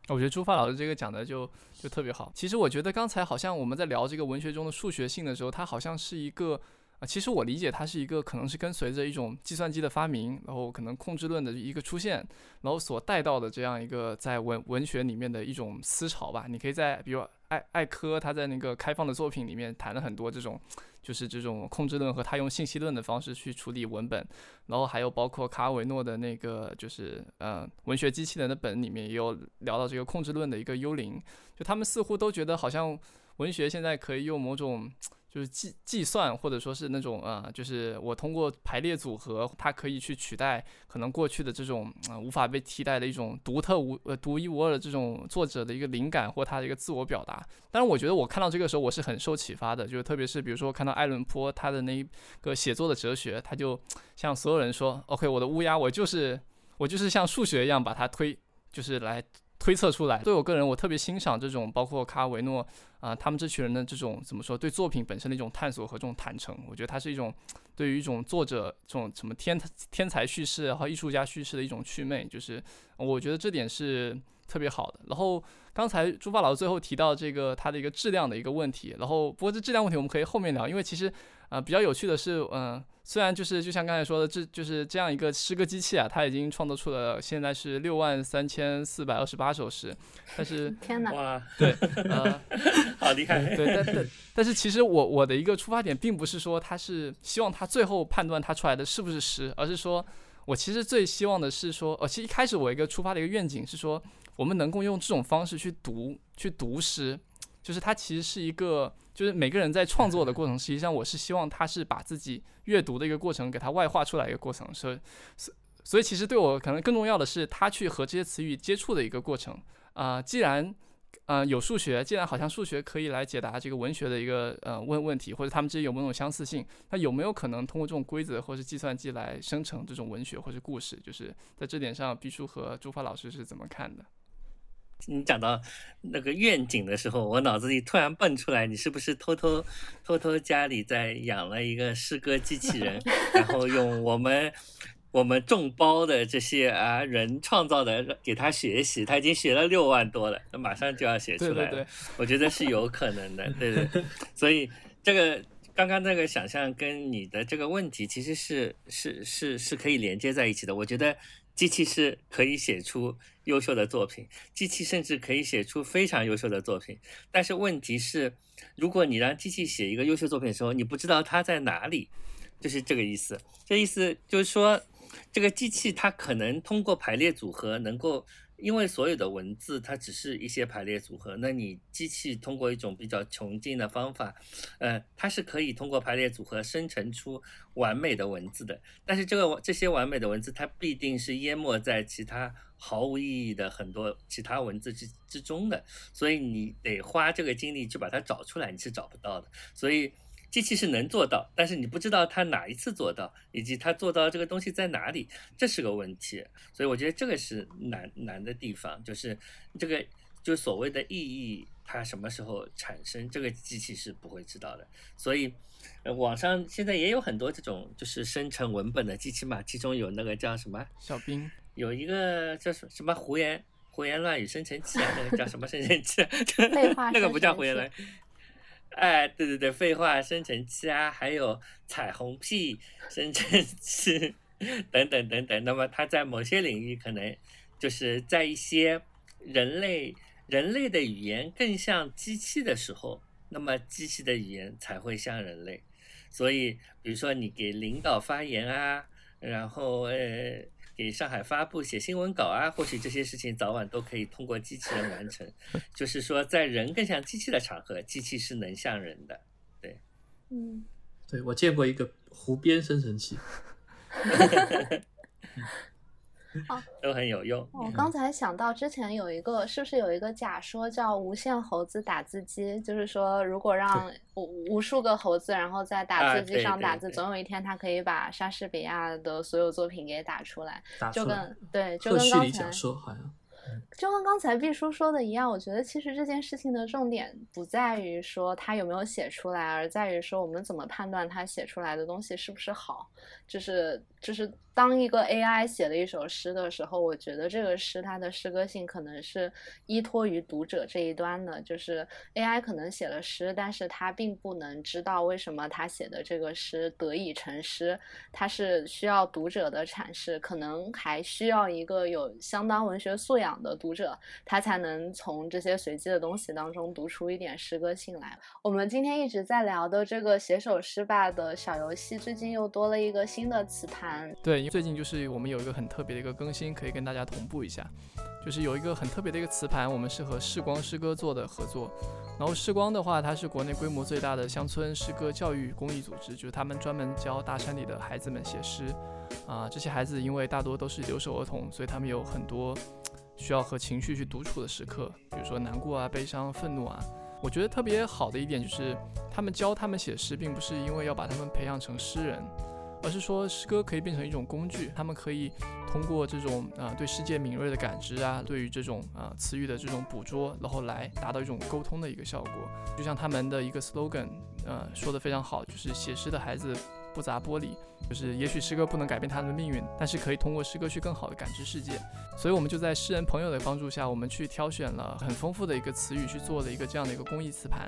我觉得朱发老师这个讲的就就特别好。其实我觉得刚才好像我们在聊这个文学中的数学性的时候，它好像是一个啊，其实我理解它是一个可能是跟随着一种计算机的发明，然后可能控制论的一个出现，然后所带到的这样一个在文文学里面的一种思潮吧。你可以在比如艾艾科他在那个开放的作品里面谈了很多这种。就是这种控制论和他用信息论的方式去处理文本，然后还有包括卡尔维诺的那个就是呃文学机器人的本里面也有聊到这个控制论的一个幽灵，就他们似乎都觉得好像文学现在可以用某种就是计计算，或者说是那种呃，就是我通过排列组合，它可以去取代可能过去的这种呃无法被替代的一种独特无呃独一无二的这种作者的一个灵感或他的一个自我表达。当然，我觉得我看到这个时候我是很受启发的，就是特别是比如说看到艾伦坡他的那一个写作的哲学，他就向所有人说：“OK，我的乌鸦，我就是我就是像数学一样把它推，就是来。”推测出来。对我个人，我特别欣赏这种，包括卡尔维诺啊，他们这群人的这种怎么说，对作品本身的一种探索和这种坦诚。我觉得它是一种对于一种作者这种什么天天才叙事和艺术家叙事的一种祛魅，就是我觉得这点是特别好的。然后刚才朱发老师最后提到这个他的一个质量的一个问题，然后不过这质量问题我们可以后面聊，因为其实啊比较有趣的是，嗯。虽然就是就像刚才说的，这就是这样一个诗歌机器啊，它已经创作出了现在是六万三千四百二十八首诗，但是 [laughs] 天哪，哇，对，呃，[laughs] 好厉害，对，但但但是其实我我的一个出发点并不是说他是希望他最后判断他出来的是不是诗，而是说我其实最希望的是说，呃，其实一开始我一个出发的一个愿景是说，我们能够用这种方式去读去读诗，就是它其实是一个。就是每个人在创作的过程，实际上我是希望他是把自己阅读的一个过程给他外化出来一个过程，所以所以其实对我可能更重要的是他去和这些词语接触的一个过程啊。既然呃有数学，既然好像数学可以来解答这个文学的一个呃问问题，或者他们之间有没有相似性，那有没有可能通过这种规则或是计算机来生成这种文学或者故事？就是在这点上，毕叔和朱发老师是怎么看的？你讲到那个愿景的时候，我脑子里突然蹦出来，你是不是偷偷偷偷家里在养了一个诗歌机器人，然后用我们我们众包的这些啊人创造的给他学习，他已经学了六万多了，那马上就要写出来了。我觉得是有可能的，对对。[laughs] 所以这个刚刚那个想象跟你的这个问题其实是是是是可以连接在一起的。我觉得。机器是可以写出优秀的作品，机器甚至可以写出非常优秀的作品。但是问题是，如果你让机器写一个优秀作品的时候，你不知道它在哪里，就是这个意思。这意思就是说，这个机器它可能通过排列组合能够。因为所有的文字它只是一些排列组合，那你机器通过一种比较穷尽的方法，呃，它是可以通过排列组合生成出完美的文字的。但是这个这些完美的文字，它必定是淹没在其他毫无意义的很多其他文字之之中的，所以你得花这个精力去把它找出来，你是找不到的。所以。机器是能做到，但是你不知道它哪一次做到，以及它做到这个东西在哪里，这是个问题。所以我觉得这个是难难的地方，就是这个就所谓的意义，它什么时候产生，这个机器是不会知道的。所以，网上现在也有很多这种就是生成文本的机器嘛，其中有那个叫什么小兵，有一个叫什什么胡言胡言乱语生成器啊，那个叫什么生成器？[laughs] 那个不叫胡言乱。哎，对对对，废话生成器啊，还有彩虹屁生成器 [laughs] 等等等等。那么它在某些领域可能就是在一些人类人类的语言更像机器的时候，那么机器的语言才会像人类。所以，比如说你给领导发言啊，然后呃。给上海发布写新闻稿啊，或许这些事情早晚都可以通过机器人完成。[laughs] 就是说，在人更像机器的场合，机器是能像人的。对，嗯，对我见过一个湖边生成器。[laughs] 哦，都很有用。我刚才想到之前有一个，是不是有一个假说叫无限猴子打字机？就是说，如果让无无数个猴子，然后在打字机上打字，总有一天他可以把莎士比亚的所有作品给打出来。[laughs] 就跟对，就跟刚才说好像。就跟刚才毕叔说的一样，我觉得其实这件事情的重点不在于说他有没有写出来，而在于说我们怎么判断他写出来的东西是不是好，就是就是。当一个 AI 写了一首诗的时候，我觉得这个诗它的诗歌性可能是依托于读者这一端的，就是 AI 可能写了诗，但是它并不能知道为什么他写的这个诗得以成诗，它是需要读者的阐释，可能还需要一个有相当文学素养的。读者，他才能从这些随机的东西当中读出一点诗歌性来。我们今天一直在聊的这个写首诗吧的小游戏，最近又多了一个新的词盘。对，最近就是我们有一个很特别的一个更新，可以跟大家同步一下，就是有一个很特别的一个磁盘，我们是和视光诗歌做的合作。然后视光的话，它是国内规模最大的乡村诗歌教育公益组织，就是他们专门教大山里的孩子们写诗。啊，这些孩子因为大多都是留守儿童，所以他们有很多需要和情绪去独处的时刻，比如说难过啊、悲伤、愤怒啊。我觉得特别好的一点就是，他们教他们写诗，并不是因为要把他们培养成诗人。而是说，诗歌可以变成一种工具，他们可以通过这种啊对世界敏锐的感知啊，对于这种啊词语的这种捕捉，然后来达到一种沟通的一个效果。就像他们的一个 slogan，呃说的非常好，就是写诗的孩子不砸玻璃，就是也许诗歌不能改变他们的命运，但是可以通过诗歌去更好的感知世界。所以我们就在诗人朋友的帮助下，我们去挑选了很丰富的一个词语，去做了一个这样的一个公益词盘。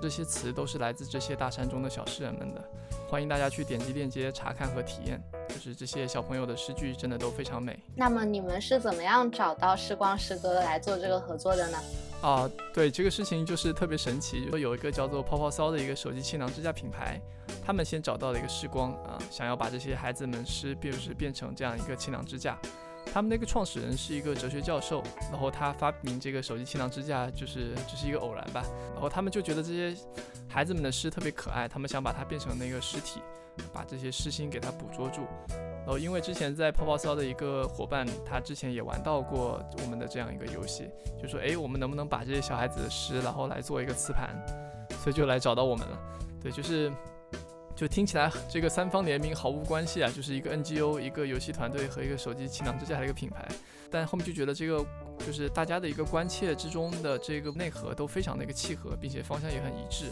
这些词都是来自这些大山中的小诗人们的，欢迎大家去点击链接查看和体验。就是这些小朋友的诗句真的都非常美。那么你们是怎么样找到时光诗歌来做这个合作的呢？啊，对这个事情就是特别神奇，有一个叫做泡泡骚的一个手机气囊支架品牌，他们先找到了一个时光啊，想要把这些孩子们诗，就是变成这样一个气囊支架。他们那个创始人是一个哲学教授，然后他发明这个手机气囊支架就是只是一个偶然吧。然后他们就觉得这些孩子们的诗特别可爱，他们想把它变成那个实体，把这些诗心给它捕捉住。然后因为之前在泡泡骚的一个伙伴，他之前也玩到过我们的这样一个游戏，就说哎，我们能不能把这些小孩子的诗，然后来做一个磁盘，所以就来找到我们了。对，就是。就听起来这个三方联名毫无关系啊，就是一个 NGO、一个游戏团队和一个手机气囊支架的一个品牌，但后面就觉得这个就是大家的一个关切之中的这个内核都非常的一个契合，并且方向也很一致。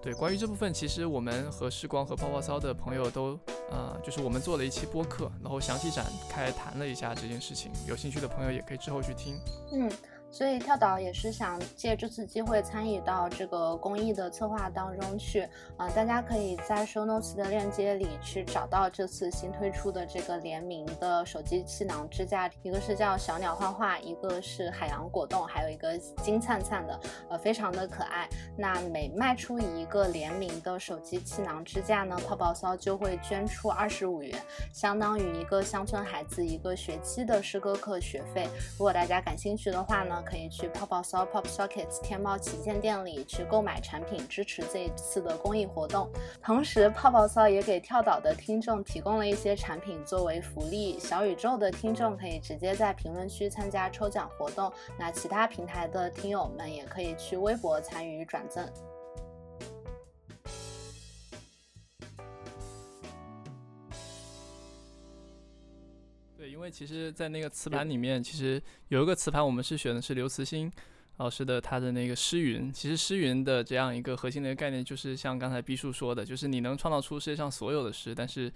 对，关于这部分，其实我们和时光和泡泡骚的朋友都，呃，就是我们做了一期播客，然后详细展开谈了一下这件事情，有兴趣的朋友也可以之后去听。嗯。所以跳岛也是想借这次机会参与到这个公益的策划当中去，啊，大家可以在 show notes 的链接里去找到这次新推出的这个联名的手机气囊支架，一个是叫小鸟画画，一个是海洋果冻，还有一个金灿灿的，呃，非常的可爱。那每卖出一个联名的手机气囊支架呢，泡泡骚就会捐出二十五元，相当于一个乡村孩子一个学期的诗歌课学费。如果大家感兴趣的话呢，可以去泡泡骚 Pop Sockets 天猫旗舰店里去购买产品，支持这一次的公益活动。同时，泡泡骚也给跳岛的听众提供了一些产品作为福利。小宇宙的听众可以直接在评论区参加抽奖活动，那其他平台的听友们也可以去微博参与转赠。因为其实，在那个磁盘里面，其实有一个磁盘，我们是选的是刘慈欣老师的他的那个诗云。其实诗云的这样一个核心的一个概念，就是像刚才毕叔说的，就是你能创造出世界上所有的诗，但是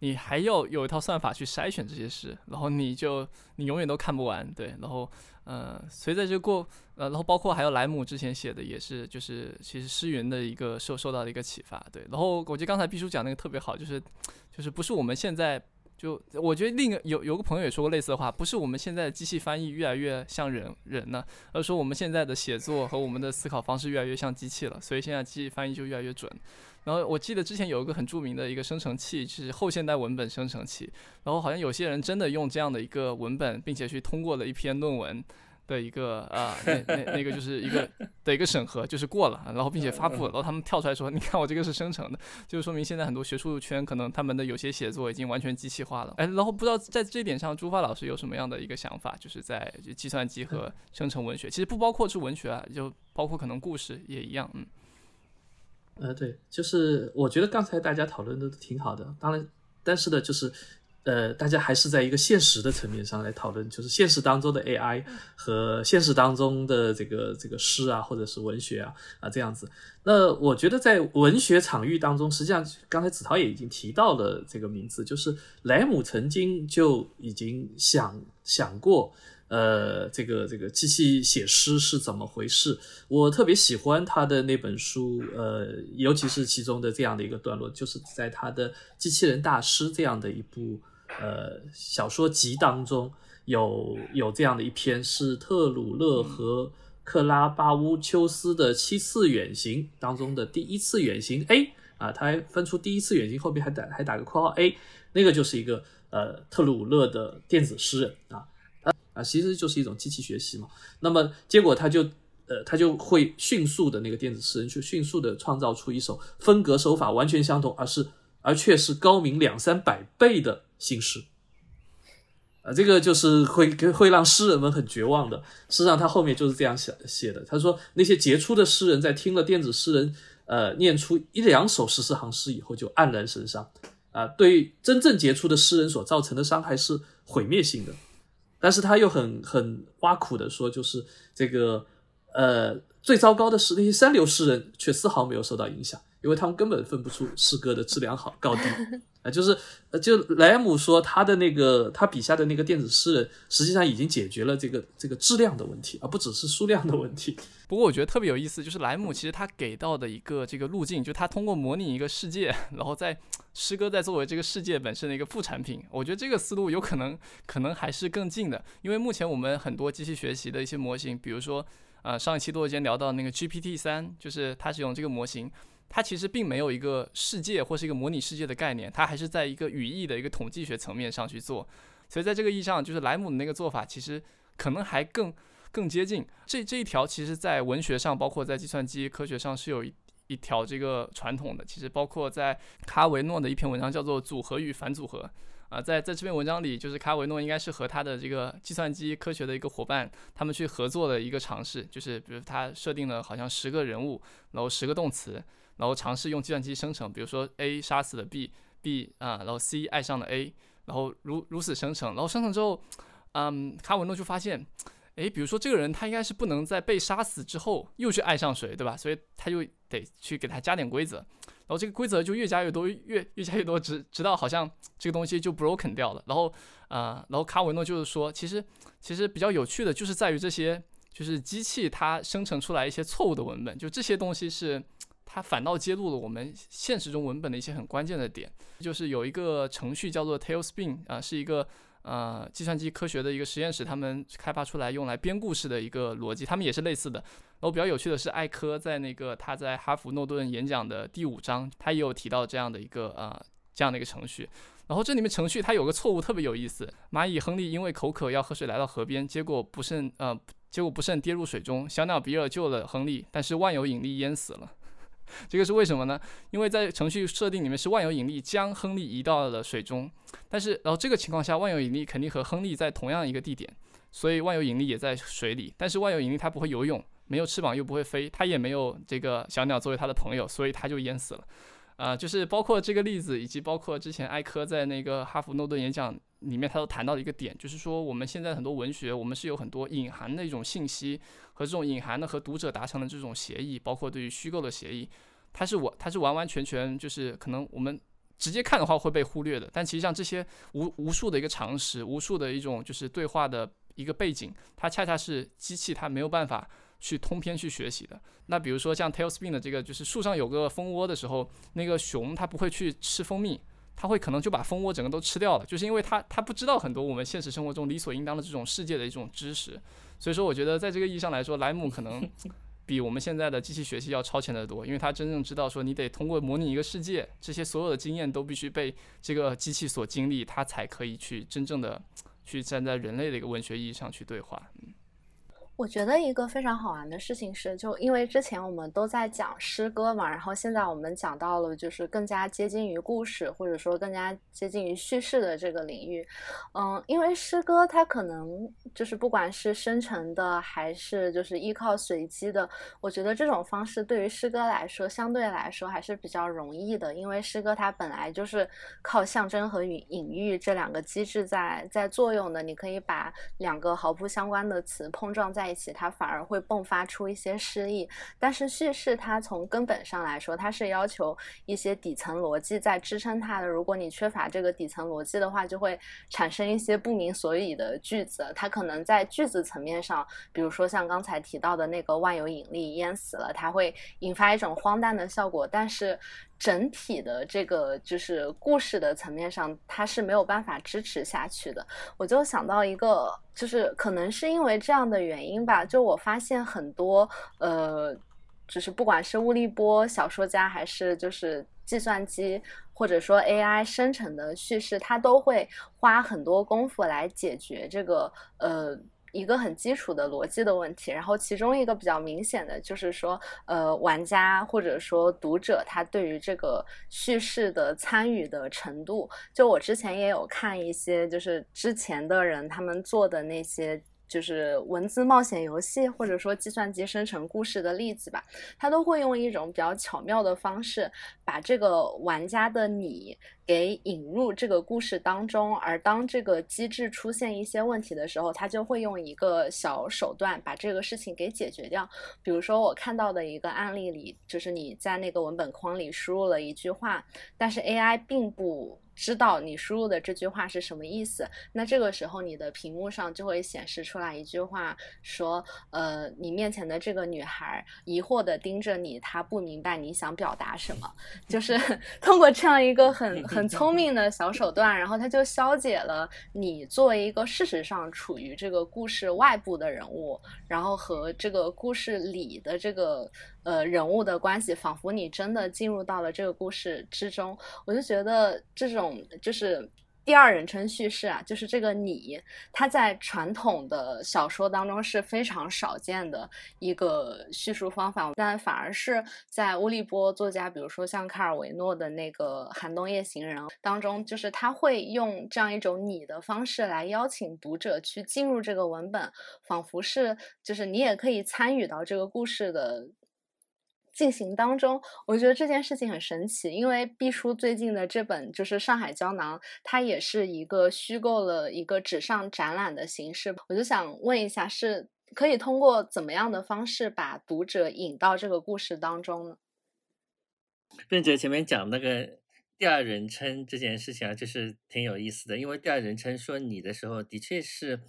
你还要有一套算法去筛选这些诗，然后你就你永远都看不完。对，然后呃，随着这过呃，然后包括还有莱姆之前写的也是，就是其实诗云的一个受受到的一个启发。对，然后我觉得刚才毕叔讲那个特别好，就是就是不是我们现在。就我觉得另一个有有个朋友也说过类似的话，不是我们现在的机器翻译越来越像人人呢，而是说我们现在的写作和我们的思考方式越来越像机器了，所以现在机器翻译就越来越准。然后我记得之前有一个很著名的一个生成器，是后现代文本生成器，然后好像有些人真的用这样的一个文本，并且去通过了一篇论文。的一个啊，那 [laughs] 那那个就是一个的一个审核，就是过了，然后并且发布了，然后他们跳出来说，[laughs] 你看我这个是生成的，就是说明现在很多学术圈可能他们的有些写作已经完全机器化了。哎，然后不知道在这点上，朱发老师有什么样的一个想法，就是在计算机和生成文学，其实不包括是文学啊，就包括可能故事也一样，嗯。呃，对，就是我觉得刚才大家讨论的都挺好的，当然，但是呢，就是。呃，大家还是在一个现实的层面上来讨论，就是现实当中的 AI 和现实当中的这个这个诗啊，或者是文学啊啊这样子。那我觉得在文学场域当中，实际上刚才子韬也已经提到了这个名字，就是莱姆曾经就已经想想过，呃，这个这个机器写诗是怎么回事。我特别喜欢他的那本书，呃，尤其是其中的这样的一个段落，就是在他的《机器人大师》这样的一部。呃，小说集当中有有这样的一篇是特鲁勒和克拉巴乌丘斯的七次远行当中的第一次远行 A 啊，他还分出第一次远行后面还打还打个括号 A，那个就是一个呃特鲁勒的电子诗人啊啊啊，其实就是一种机器学习嘛。那么结果他就呃他就会迅速的那个电子诗人去迅速的创造出一首风格手法完全相同，而是而却是高明两三百倍的新诗。啊，这个就是会会让诗人们很绝望的。事实上，他后面就是这样写写的。他说，那些杰出的诗人在听了电子诗人呃念出一两首十四行诗以后，就黯然神伤。啊，对真正杰出的诗人所造成的伤害是毁灭性的。但是他又很很挖苦的说，就是这个呃最糟糕的是那些三流诗人却丝毫没有受到影响，因为他们根本分不出诗歌的质量好高低。啊，[laughs] 就是，就莱姆说他的那个他笔下的那个电子诗人，实际上已经解决了这个这个质量的问题，而不只是数量的问题。[laughs] 不过我觉得特别有意思，就是莱姆其实他给到的一个这个路径，就他通过模拟一个世界，[laughs] 然后在诗歌在作为这个世界本身的一个副产品。我觉得这个思路有可能可能还是更近的，因为目前我们很多机器学习的一些模型，比如说呃上一期多间聊到那个 GPT 三，就是它是用这个模型。它其实并没有一个世界或是一个模拟世界的概念，它还是在一个语义的一个统计学层面上去做。所以在这个意义上，就是莱姆的那个做法，其实可能还更更接近这这一条。其实，在文学上，包括在计算机科学上，是有一一条这个传统的。其实，包括在卡维诺的一篇文章叫做《组合与反组合》啊，在在这篇文章里，就是卡维诺应该是和他的这个计算机科学的一个伙伴，他们去合作的一个尝试，就是比如他设定了好像十个人物，然后十个动词。然后尝试用计算机生成，比如说 A 杀死了 B，B 啊，然后 C 爱上了 A，然后如如此生成。然后生成之后，嗯，卡文诺就发现，哎，比如说这个人他应该是不能在被杀死之后又去爱上谁，对吧？所以他就得去给他加点规则。然后这个规则就越加越多，越越加越多，直直到好像这个东西就 broken 掉了。然后啊，然后卡文诺就是说，其实其实比较有趣的就是在于这些，就是机器它生成出来一些错误的文本，就这些东西是。它反倒揭露了我们现实中文本的一些很关键的点，就是有一个程序叫做 Tailspin 啊，是一个呃计算机科学的一个实验室，他们开发出来用来编故事的一个逻辑，他们也是类似的。然后比较有趣的是，艾科在那个他在哈佛诺顿演讲的第五章，他也有提到这样的一个呃这样的一个程序。然后这里面程序它有个错误特别有意思，蚂蚁亨利因为口渴要喝水来到河边，结果不慎呃结果不慎跌入水中，小鸟比尔救了亨利，但是万有引力淹死了。[laughs] 这个是为什么呢？因为在程序设定里面是万有引力将亨利移到了水中，但是然后这个情况下万有引力肯定和亨利在同样一个地点，所以万有引力也在水里。但是万有引力它不会游泳，没有翅膀又不会飞，它也没有这个小鸟作为它的朋友，所以它就淹死了。啊，就是包括这个例子，以及包括之前艾科在那个哈佛诺顿演讲里面，他都谈到了一个点，就是说我们现在很多文学，我们是有很多隐含的一种信息和这种隐含的和读者达成的这种协议，包括对于虚构的协议。它是我，它是完完全全就是可能我们直接看的话会被忽略的，但其实像这些无无数的一个常识，无数的一种就是对话的一个背景，它恰恰是机器它没有办法去通篇去学习的。那比如说像 Tailspin 的这个，就是树上有个蜂窝的时候，那个熊它不会去吃蜂蜜，它会可能就把蜂窝整个都吃掉了，就是因为它它不知道很多我们现实生活中理所应当的这种世界的一种知识。所以说，我觉得在这个意义上来说，莱姆可能。[laughs] 比我们现在的机器学习要超前的多，因为他真正知道说你得通过模拟一个世界，这些所有的经验都必须被这个机器所经历，它才可以去真正的去站在人类的一个文学意义上去对话。嗯。我觉得一个非常好玩的事情是，就因为之前我们都在讲诗歌嘛，然后现在我们讲到了就是更加接近于故事，或者说更加接近于叙事的这个领域。嗯，因为诗歌它可能就是不管是生成的还是就是依靠随机的，我觉得这种方式对于诗歌来说相对来说还是比较容易的，因为诗歌它本来就是靠象征和隐隐喻这两个机制在在作用的，你可以把两个毫不相关的词碰撞在。一起，它反而会迸发出一些诗意。但是叙事它从根本上来说，它是要求一些底层逻辑在支撑它的。如果你缺乏这个底层逻辑的话，就会产生一些不明所以的句子。它可能在句子层面上，比如说像刚才提到的那个万有引力淹死了，它会引发一种荒诞的效果。但是整体的这个就是故事的层面上，它是没有办法支持下去的。我就想到一个，就是可能是因为这样的原因吧，就我发现很多呃，就是不管是物力波小说家，还是就是计算机或者说 AI 生成的叙事，它都会花很多功夫来解决这个呃。一个很基础的逻辑的问题，然后其中一个比较明显的就是说，呃，玩家或者说读者他对于这个叙事的参与的程度，就我之前也有看一些，就是之前的人他们做的那些。就是文字冒险游戏，或者说计算机生成故事的例子吧，它都会用一种比较巧妙的方式，把这个玩家的你给引入这个故事当中。而当这个机制出现一些问题的时候，它就会用一个小手段把这个事情给解决掉。比如说我看到的一个案例里，就是你在那个文本框里输入了一句话，但是 AI 并不。知道你输入的这句话是什么意思，那这个时候你的屏幕上就会显示出来一句话，说，呃，你面前的这个女孩疑惑的盯着你，她不明白你想表达什么，就是 [laughs] 通过这样一个很很聪明的小手段，然后它就消解了你作为一个事实上处于这个故事外部的人物，然后和这个故事里的这个。呃，人物的关系，仿佛你真的进入到了这个故事之中。我就觉得这种就是第二人称叙事啊，就是这个你，它在传统的小说当中是非常少见的一个叙述方法，但反而是在乌利波作家，比如说像卡尔维诺的那个《寒冬夜行人》当中，就是他会用这样一种你的方式来邀请读者去进入这个文本，仿佛是就是你也可以参与到这个故事的。进行当中，我觉得这件事情很神奇，因为毕叔最近的这本就是《上海胶囊》，它也是一个虚构了一个纸上展览的形式。我就想问一下，是可以通过怎么样的方式把读者引到这个故事当中呢？[laughs] 润哲前面讲那个第二人称这件事情啊，就是挺有意思的，因为第二人称说你的时候，的确是，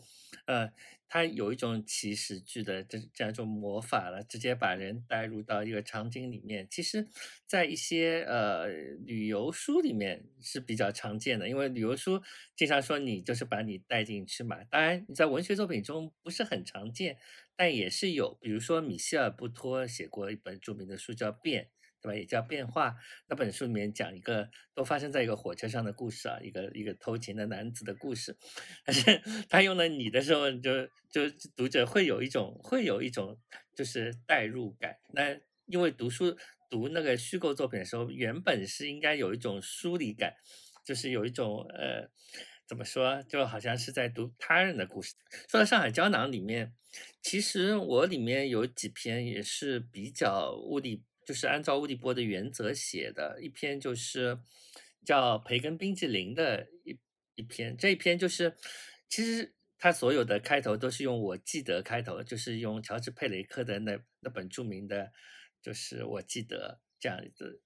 呃。它有一种起始句的这这样一种魔法了，直接把人带入到一个场景里面。其实，在一些呃旅游书里面是比较常见的，因为旅游书经常说你就是把你带进去嘛。当然，你在文学作品中不是很常见，但也是有。比如说，米歇尔·布托写过一本著名的书叫《变》。对吧？也叫变化。那本书里面讲一个都发生在一个火车上的故事啊，一个一个偷情的男子的故事。[laughs] 但是他用了你的时候，就就读者会有一种会有一种就是代入感。那因为读书读那个虚构作品的时候，原本是应该有一种疏离感，就是有一种呃怎么说，就好像是在读他人的故事。说到《上海胶囊》里面，其实我里面有几篇也是比较物理。就是按照乌迪波的原则写的一篇，就是叫《培根冰淇淋》的一一篇。这一篇就是，其实他所有的开头都是用“我记得”开头，就是用乔治·佩雷克的那那本著名的，就是“我记得”这样子。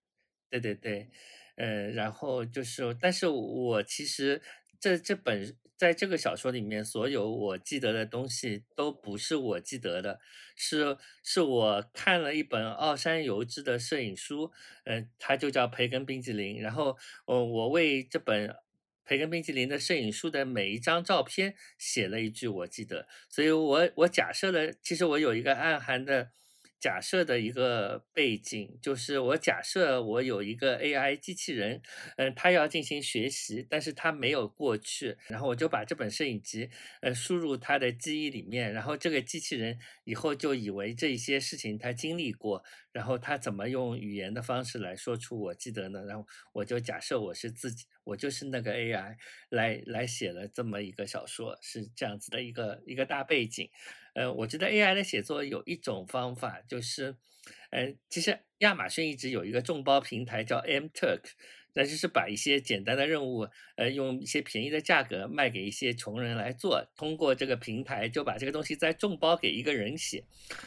对对对，呃，然后就是，但是我其实这这本。在这个小说里面，所有我记得的东西都不是我记得的，是是我看了一本奥山由之的摄影书，嗯，它就叫《培根冰淇淋》，然后，呃，我为这本《培根冰淇淋》的摄影书的每一张照片写了一句我记得，所以我我假设了，其实我有一个暗含的。假设的一个背景就是，我假设我有一个 AI 机器人，嗯，它要进行学习，但是它没有过去，然后我就把这本摄影集，呃，输入它的记忆里面，然后这个机器人以后就以为这些事情它经历过，然后他怎么用语言的方式来说出我记得呢？然后我就假设我是自己，我就是那个 AI 来来写了这么一个小说，是这样子的一个一个大背景。呃，我觉得 AI 的写作有一种方法，就是，呃，其实亚马逊一直有一个众包平台叫 MTurk，那就是把一些简单的任务，呃，用一些便宜的价格卖给一些穷人来做，通过这个平台就把这个东西再众包给一个人写，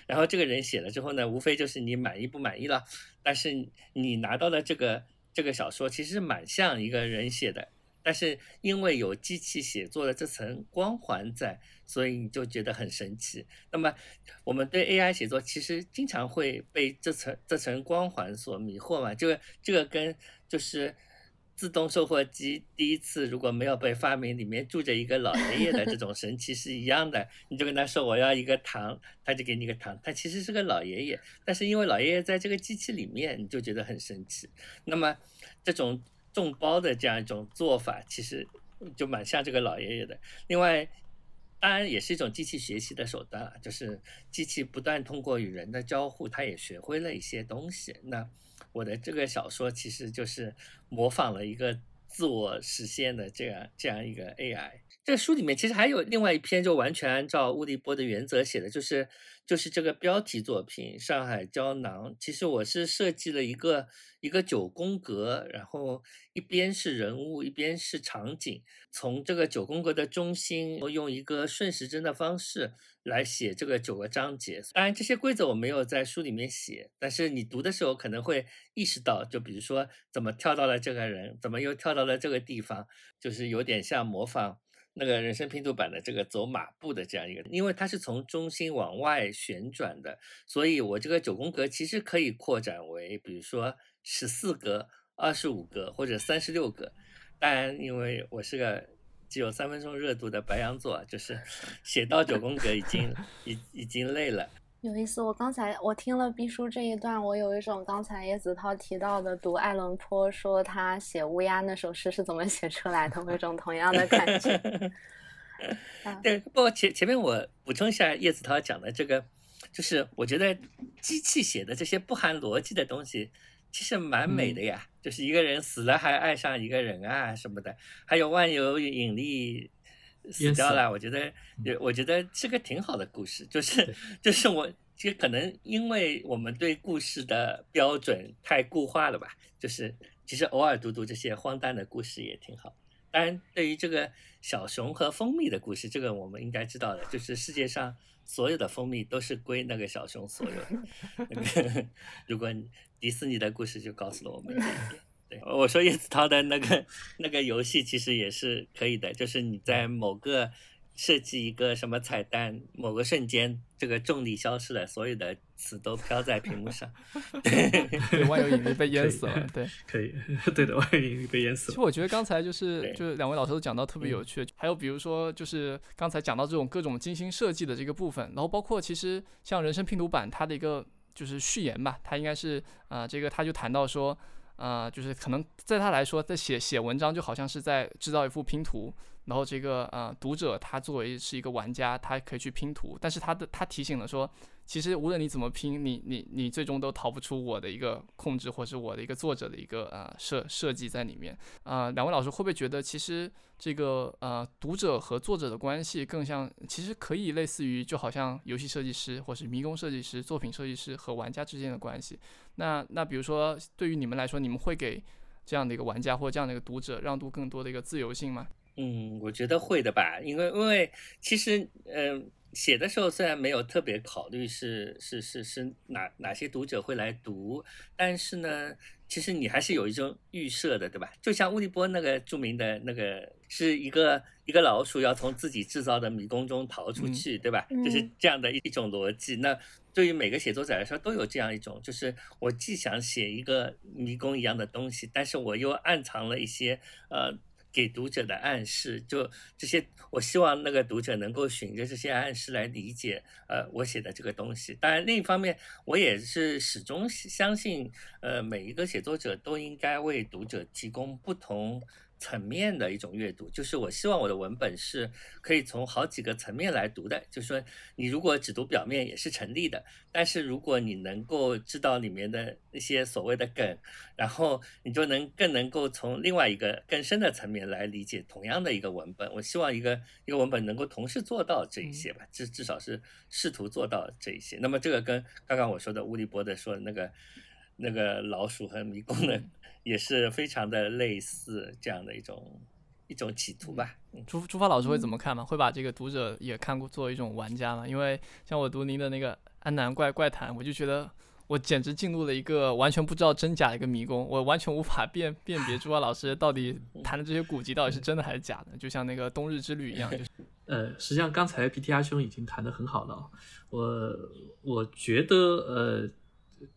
然后这个人写了之后呢，无非就是你满意不满意了，但是你拿到的这个这个小说其实蛮像一个人写的。但是因为有机器写作的这层光环在，所以你就觉得很神奇。那么我们对 AI 写作其实经常会被这层这层光环所迷惑嘛？这个这个跟就是自动售货机第一次如果没有被发明，里面住着一个老爷爷的这种神奇是一样的。你就跟他说我要一个糖，他就给你个糖，他其实是个老爷爷，但是因为老爷爷在这个机器里面，你就觉得很神奇。那么这种。众包的这样一种做法，其实就蛮像这个老爷爷的。另外，当然也是一种机器学习的手段啊，就是机器不断通过与人的交互，它也学会了一些东西。那我的这个小说其实就是模仿了一个自我实现的这样这样一个 AI。这书里面其实还有另外一篇，就完全按照乌迪波的原则写的，就是就是这个标题作品《上海胶囊》。其实我是设计了一个一个九宫格，然后一边是人物，一边是场景。从这个九宫格的中心，我用一个顺时针的方式来写这个九个章节。当然，这些规则我没有在书里面写，但是你读的时候可能会意识到，就比如说怎么跳到了这个人，怎么又跳到了这个地方，就是有点像模仿。那个人生拼图版的这个走马步的这样一个，因为它是从中心往外旋转的，所以我这个九宫格其实可以扩展为，比如说十四格、二十五格或者三十六格。当然，因为我是个只有三分钟热度的白羊座，就是 [laughs] 写到九宫格已经已已经累了。有意思，我刚才我听了毕叔这一段，我有一种刚才叶子涛提到的读爱伦坡说他写乌鸦那首诗是怎么写出来的，有一种同样的感觉。[laughs] 对，不过前前面我补充一下叶子涛讲的这个，就是我觉得机器写的这些不含逻辑的东西，其实蛮美的呀。就是一个人死了还爱上一个人啊什么的，还有万有引力。死掉了，我觉得，我觉得是个挺好的故事，就是就是我其实可能因为我们对故事的标准太固化了吧，就是其实偶尔读读这些荒诞的故事也挺好。当然，对于这个小熊和蜂蜜的故事，这个我们应该知道的，就是世界上所有的蜂蜜都是归那个小熊所有。[laughs] [laughs] 如果迪士尼的故事就告诉了我们这一点。对，我说叶子涛的那个那个游戏其实也是可以的，就是你在某个设计一个什么彩蛋，某个瞬间这个重力消失了，所有的词都飘在屏幕上。[laughs] 对，万有引力被淹死了。对，可以，[laughs] 对的，万有引力被淹死了。其实我觉得刚才就是就是两位老师都讲到特别有趣，还有比如说就是刚才讲到这种各种精心设计的这个部分，然后包括其实像人生拼图版它的一个就是序言吧，它应该是啊这个他就谈到说。啊，就是可能在他来说，在写写文章就好像是在制造一幅拼图，然后这个呃读者他作为是一个玩家，他可以去拼图，但是他的他提醒了说。其实无论你怎么拼，你你你最终都逃不出我的一个控制，或是我的一个作者的一个呃设设计在里面。啊，两位老师会不会觉得，其实这个呃读者和作者的关系更像，其实可以类似于就好像游戏设计师或是迷宫设计师、作品设计师和玩家之间的关系。那那比如说对于你们来说，你们会给这样的一个玩家或这样的一个读者让渡更多的一个自由性吗？嗯，我觉得会的吧，因为因为其实嗯。写的时候虽然没有特别考虑是是是是哪哪些读者会来读，但是呢，其实你还是有一种预设的，对吧？就像乌利波那个著名的那个，是一个一个老鼠要从自己制造的迷宫中逃出去，对吧？就是这样的一种逻辑。那对于每个写作者来说，都有这样一种，就是我既想写一个迷宫一样的东西，但是我又暗藏了一些呃。给读者的暗示，就这些，我希望那个读者能够循着这些暗示来理解，呃，我写的这个东西。当然，另一方面，我也是始终相信，呃，每一个写作者都应该为读者提供不同。层面的一种阅读，就是我希望我的文本是可以从好几个层面来读的。就是说，你如果只读表面也是成立的，但是如果你能够知道里面的那些所谓的梗，然后你就能更能够从另外一个更深的层面来理解同样的一个文本。我希望一个一个文本能够同时做到这一些吧，至至少是试图做到这一些。那么这个跟刚刚我说的乌利波的说的那个那个老鼠和迷宫的。也是非常的类似这样的一种一种企图吧。朱朱发老师会怎么看吗？会把这个读者也看过作为一种玩家吗？因为像我读您的那个《安南怪怪谈》，我就觉得我简直进入了一个完全不知道真假的一个迷宫，我完全无法辨辨别朱华老师到底 [laughs] 谈的这些古籍到底是真的还是假的，就像那个冬日之旅一样。就是 [laughs] 呃，实际上刚才 PTR 兄已经谈得很好了，我我觉得呃，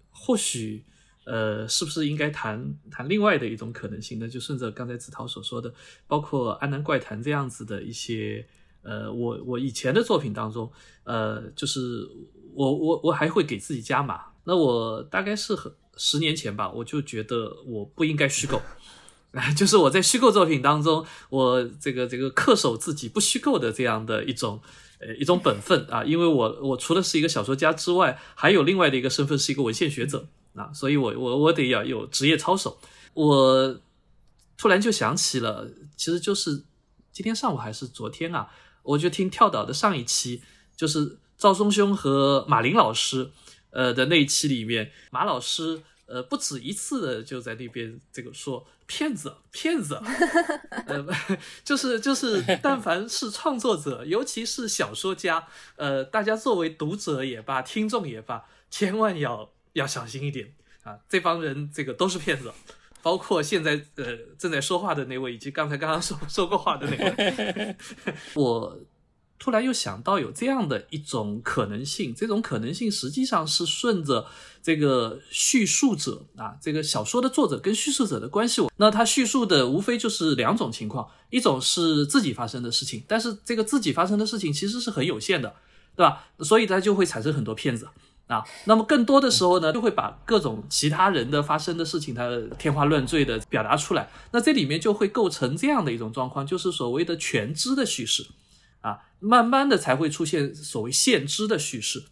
或许呃，是不是应该谈谈另外的一种可能性呢？就顺着刚才子韬所说的，包括《安南怪谈》这样子的一些呃，我我以前的作品当中，呃，就是我我我还会给自己加码。那我大概是很十年前吧，我就觉得我不应该虚构，[laughs] 就是我在虚构作品当中，我这个这个恪守自己不虚构的这样的一种呃一种本分啊，因为我我除了是一个小说家之外，还有另外的一个身份是一个文献学者啊，所以我我我得要有职业操守。我突然就想起了，其实就是今天上午还是昨天啊，我就听跳岛的上一期，就是赵松兄和马林老师。呃的那一期里面，马老师呃不止一次的就在那边这个说骗子骗子，[laughs] 呃 [laughs] 就是就是，但凡是创作者，尤其是小说家，呃大家作为读者也罢，听众也罢，千万要要小心一点啊！这帮人这个都是骗子，包括现在呃正在说话的那位，以及刚才刚刚说说过话的那位，[laughs] 我。突然又想到有这样的一种可能性，这种可能性实际上是顺着这个叙述者啊，这个小说的作者跟叙述者的关系。那他叙述的无非就是两种情况，一种是自己发生的事情，但是这个自己发生的事情其实是很有限的，对吧？所以他就会产生很多骗子啊。那么更多的时候呢，就会把各种其他人的发生的事情，他天花乱坠的表达出来。那这里面就会构成这样的一种状况，就是所谓的全知的叙事。啊，慢慢的才会出现所谓现知的叙事，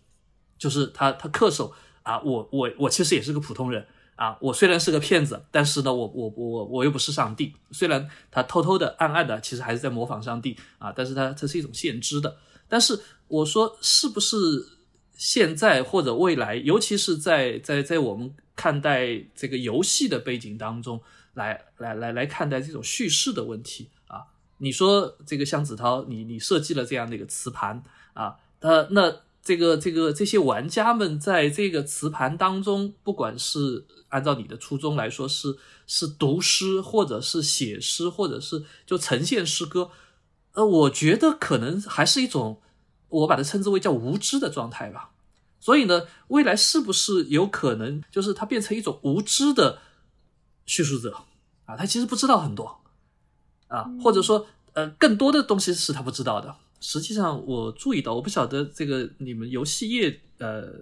就是他他恪守啊，我我我其实也是个普通人啊，我虽然是个骗子，但是呢，我我我我又不是上帝，虽然他偷偷的暗暗的其实还是在模仿上帝啊，但是他这是一种现知的，但是我说是不是现在或者未来，尤其是在在在我们看待这个游戏的背景当中来来来来看待这种叙事的问题啊。你说这个向子涛，你你设计了这样的一个磁盘啊，呃，那这个这个这些玩家们在这个磁盘当中，不管是按照你的初衷来说，是是读诗，或者是写诗，或者是就呈现诗歌，呃，我觉得可能还是一种，我把它称之为叫无知的状态吧。所以呢，未来是不是有可能，就是它变成一种无知的叙述者啊？他其实不知道很多。啊，或者说，呃，更多的东西是他不知道的。实际上，我注意到，我不晓得这个你们游戏业，呃，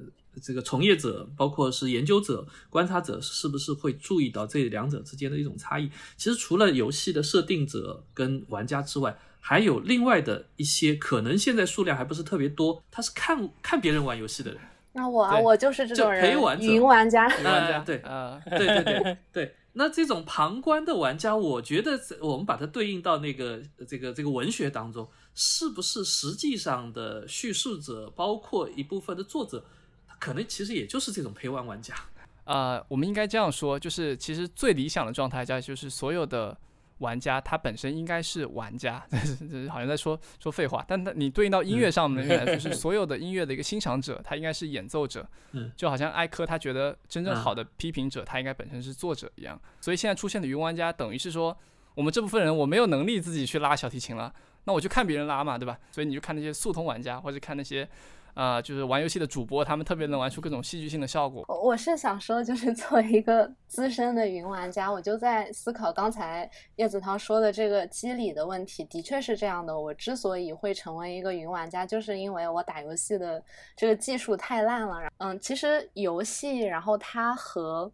这个从业者，包括是研究者、观察者，是不是会注意到这两者之间的一种差异？其实，除了游戏的设定者跟玩家之外，还有另外的一些可能，现在数量还不是特别多，他是看看别人玩游戏的人。那我啊，我就是这种人，陪玩云玩家。[laughs] 云玩家，对，啊，对对对对。那这种旁观的玩家，我觉得我们把它对应到那个这个这个文学当中，是不是实际上的叙述者，包括一部分的作者，可能其实也就是这种陪玩玩家。啊，我们应该这样说，就是其实最理想的状态下，就是所有的。玩家他本身应该是玩家，[laughs] 好像在说说废话。但他你对应到音乐上面 [laughs] 来说，是所有的音乐的一个欣赏者，他应该是演奏者。嗯，就好像艾科他觉得真正好的批评者，他应该本身是作者一样。所以现在出现的云玩家，等于是说我们这部分人我没有能力自己去拉小提琴了，那我就看别人拉嘛，对吧？所以你就看那些速通玩家，或者看那些。啊，就是玩游戏的主播，他们特别能玩出各种戏剧性的效果。我是想说，就是作为一个资深的云玩家，我就在思考刚才叶子涛说的这个机理的问题。的确是这样的，我之所以会成为一个云玩家，就是因为我打游戏的这个技术太烂了。嗯，其实游戏，然后它和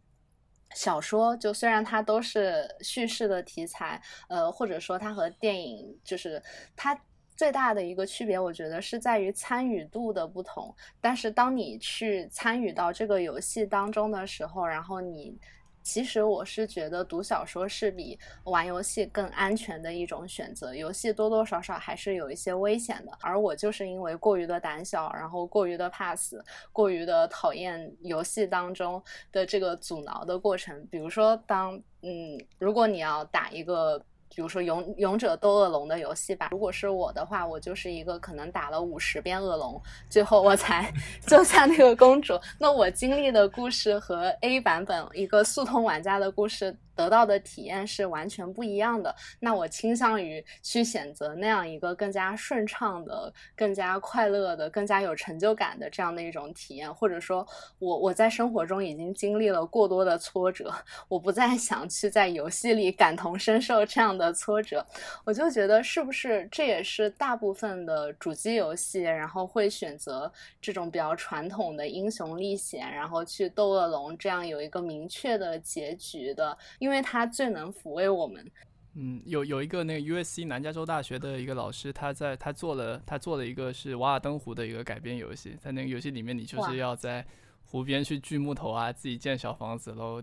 小说，就虽然它都是叙事的题材，呃，或者说它和电影，就是它。最大的一个区别，我觉得是在于参与度的不同。但是当你去参与到这个游戏当中的时候，然后你其实我是觉得读小说是比玩游戏更安全的一种选择。游戏多多少少还是有一些危险的。而我就是因为过于的胆小，然后过于的怕死，过于的讨厌游戏当中的这个阻挠的过程。比如说，当嗯，如果你要打一个。比如说勇勇者斗恶龙的游戏吧。如果是我的话，我就是一个可能打了五十遍恶龙，最后我才 [laughs] 救下那个公主。那我经历的故事和 A 版本一个速通玩家的故事。得到的体验是完全不一样的。那我倾向于去选择那样一个更加顺畅的、更加快乐的、更加有成就感的这样的一种体验。或者说，我我在生活中已经经历了过多的挫折，我不再想去在游戏里感同身受这样的挫折。我就觉得，是不是这也是大部分的主机游戏，然后会选择这种比较传统的英雄历险，然后去斗恶龙，这样有一个明确的结局的。因为它最能抚慰我们。嗯，有有一个那个 U.S.C 南加州大学的一个老师，他在他做了他做了一个是瓦尔登湖的一个改编游戏，在那个游戏里面，你就是要在湖边去锯木头啊，自己建小房子，然后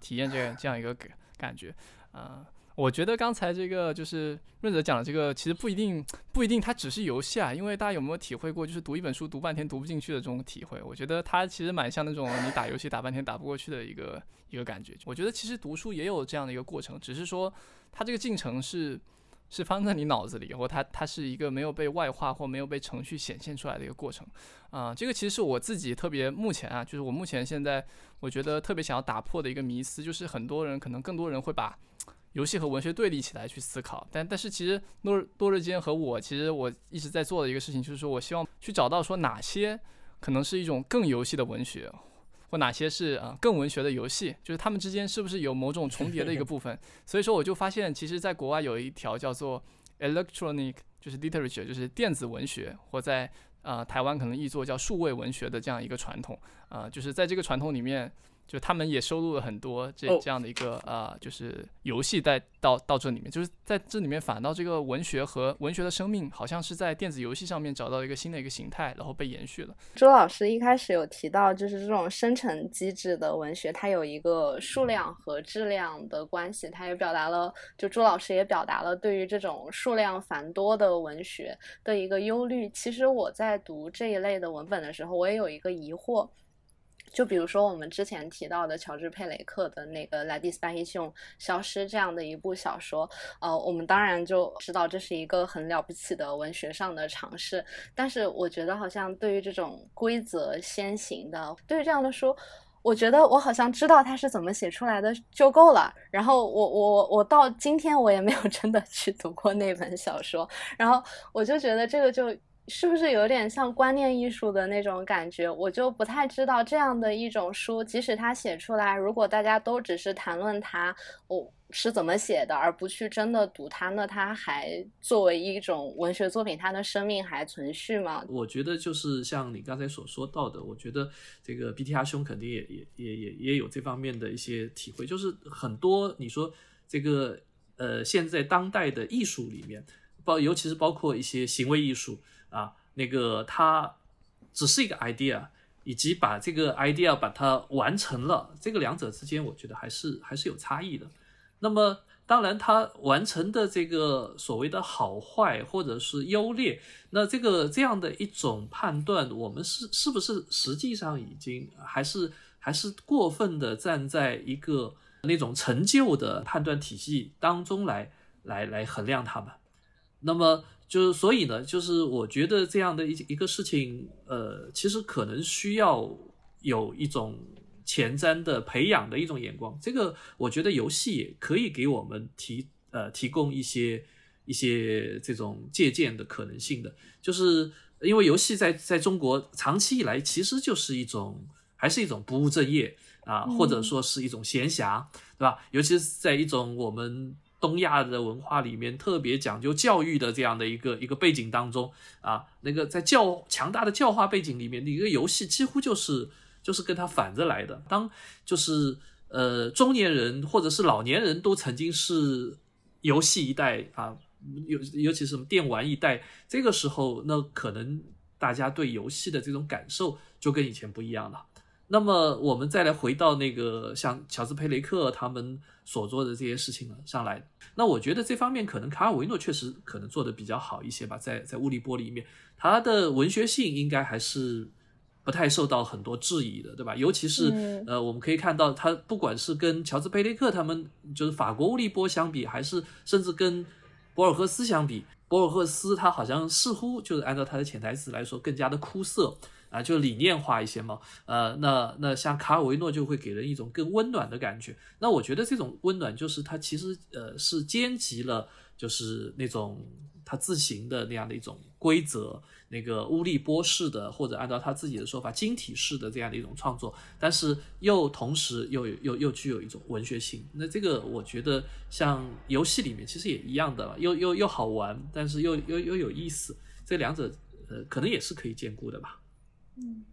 体验这个这样一个感感觉，啊。我觉得刚才这个就是润泽讲的这个，其实不一定不一定它只是游戏啊，因为大家有没有体会过，就是读一本书读半天读不进去的这种体会？我觉得它其实蛮像那种你打游戏打半天打不过去的一个一个感觉。我觉得其实读书也有这样的一个过程，只是说它这个进程是是放在你脑子里，或它它是一个没有被外化或没有被程序显现出来的一个过程啊。这个其实是我自己特别目前啊，就是我目前现在我觉得特别想要打破的一个迷思，就是很多人可能更多人会把。游戏和文学对立起来去思考，但但是其实诺多日间和我其实我一直在做的一个事情，就是说我希望去找到说哪些可能是一种更游戏的文学，或哪些是啊更文学的游戏，就是他们之间是不是有某种重叠的一个部分。[laughs] 所以说我就发现，其实在国外有一条叫做 electronic 就是 literature 就是电子文学，或在啊台湾可能译作叫数位文学的这样一个传统啊，就是在这个传统里面。就他们也收录了很多这这样的一个呃，就是游戏带到到这里面，就是在这里面反倒这个文学和文学的生命，好像是在电子游戏上面找到一个新的一个形态，然后被延续了。朱老师一开始有提到，就是这种生成机制的文学，它有一个数量和质量的关系，他也表达了，就朱老师也表达了对于这种数量繁多的文学的一个忧虑。其实我在读这一类的文本的时候，我也有一个疑惑。就比如说我们之前提到的乔治·佩雷克的那个《莱蒂斯·巴希逊消失》这样的一部小说，呃，我们当然就知道这是一个很了不起的文学上的尝试。但是我觉得好像对于这种规则先行的，对于这样的书，我觉得我好像知道它是怎么写出来的就够了。然后我我我到今天我也没有真的去读过那本小说，然后我就觉得这个就。是不是有点像观念艺术的那种感觉？我就不太知道这样的一种书，即使它写出来，如果大家都只是谈论它，我是怎么写的，而不去真的读它，那它还作为一种文学作品，它的生命还存续吗？我觉得就是像你刚才所说到的，我觉得这个 BTR 兄肯定也也也也也有这方面的一些体会，就是很多你说这个呃，现在当代的艺术里面，包尤其是包括一些行为艺术。啊，那个它只是一个 idea，以及把这个 idea 把它完成了，这个两者之间，我觉得还是还是有差异的。那么，当然它完成的这个所谓的好坏或者是优劣，那这个这样的一种判断，我们是是不是实际上已经还是还是过分的站在一个那种陈旧的判断体系当中来来来衡量它们？那么。就是所以呢，就是我觉得这样的一一个事情，呃，其实可能需要有一种前瞻的培养的一种眼光。这个我觉得游戏也可以给我们提呃提供一些一些这种借鉴的可能性的。就是因为游戏在在中国长期以来其实就是一种还是一种不务正业啊，或者说是一种闲暇，对吧？尤其是在一种我们。东亚的文化里面特别讲究教育的这样的一个一个背景当中啊，那个在教强大的教化背景里面，一个游戏几乎就是就是跟它反着来的。当就是呃中年人或者是老年人都曾经是游戏一代啊，尤尤其是什么电玩一代，这个时候那可能大家对游戏的这种感受就跟以前不一样了。那么我们再来回到那个像乔治·佩雷克他们所做的这些事情上来，那我觉得这方面可能卡尔维诺确实可能做的比较好一些吧，在在物理波里面，他的文学性应该还是不太受到很多质疑的，对吧？尤其是、嗯。呃，我们可以看到，他不管是跟乔治·佩雷克他们，就是法国物理波相比，还是甚至跟博尔赫斯相比，博尔赫斯他好像似乎就是按照他的潜台词来说，更加的枯涩啊，就理念化一些嘛。呃，那那像卡尔维诺就会给人一种更温暖的感觉。那我觉得这种温暖就是他其实呃是兼及了，就是那种他自行的那样的一种规则，那个乌利波式的，或者按照他自己的说法晶体式的这样的一种创作，但是又同时又又又具有一种文学性。那这个我觉得像游戏里面其实也一样的，又又又好玩，但是又又又有意思，这两者呃可能也是可以兼顾的吧。嗯，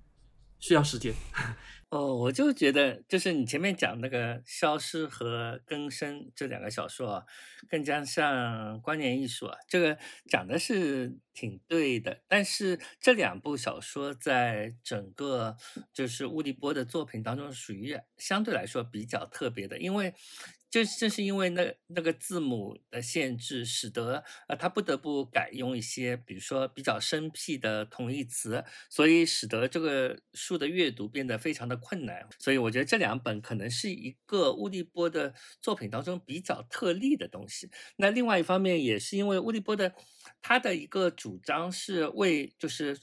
需要时间。[laughs] 哦，我就觉得，就是你前面讲那个消失和更生这两个小说啊，更加像观念艺术啊，这个讲的是挺对的。但是这两部小说在整个就是乌迪波的作品当中，属于相对来说比较特别的，因为。就正是因为那那个字母的限制，使得呃他不得不改用一些，比如说比较生僻的同义词，所以使得这个书的阅读变得非常的困难。所以我觉得这两本可能是一个乌利波的作品当中比较特例的东西。那另外一方面也是因为乌利波的他的一个主张是为就是。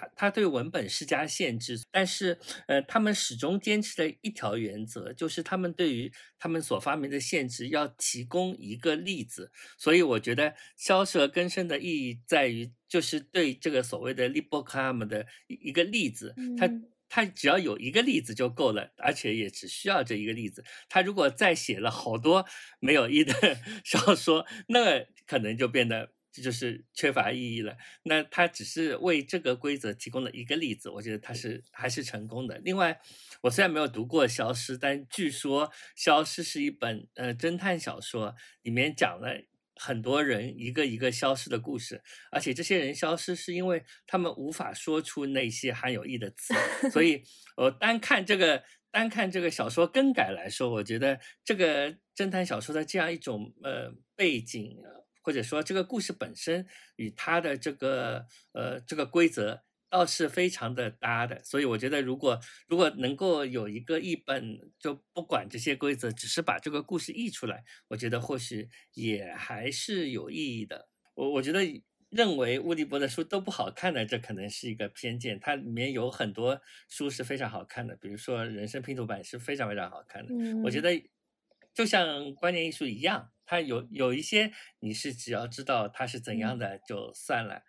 他他对文本施加限制，但是呃，他们始终坚持的一条原则，就是他们对于他们所发明的限制要提供一个例子。所以我觉得消失和更生的意义在于，就是对这个所谓的 libocam 的一个例子，它。他只要有一个例子就够了，而且也只需要这一个例子。他如果再写了好多没有意义的 [laughs] 小说，那可能就变得。这就是缺乏意义了。那他只是为这个规则提供了一个例子，我觉得他是还是成功的。另外，我虽然没有读过《消失》，但据说《消失》是一本呃侦探小说，里面讲了很多人一个一个消失的故事，而且这些人消失是因为他们无法说出那些含有义的词，所以 [laughs] 我单看这个。单看这个小说更改来说，我觉得这个侦探小说的这样一种呃背景。或者说这个故事本身与它的这个呃这个规则倒是非常的搭的，所以我觉得如果如果能够有一个译本，就不管这些规则，只是把这个故事译出来，我觉得或许也还是有意义的。我我觉得认为乌迪波的书都不好看的，这可能是一个偏见。它里面有很多书是非常好看的，比如说《人生拼图版》是非常非常好看的。嗯、我觉得就像观念艺术一样。它有有一些你是只要知道它是怎样的就算了，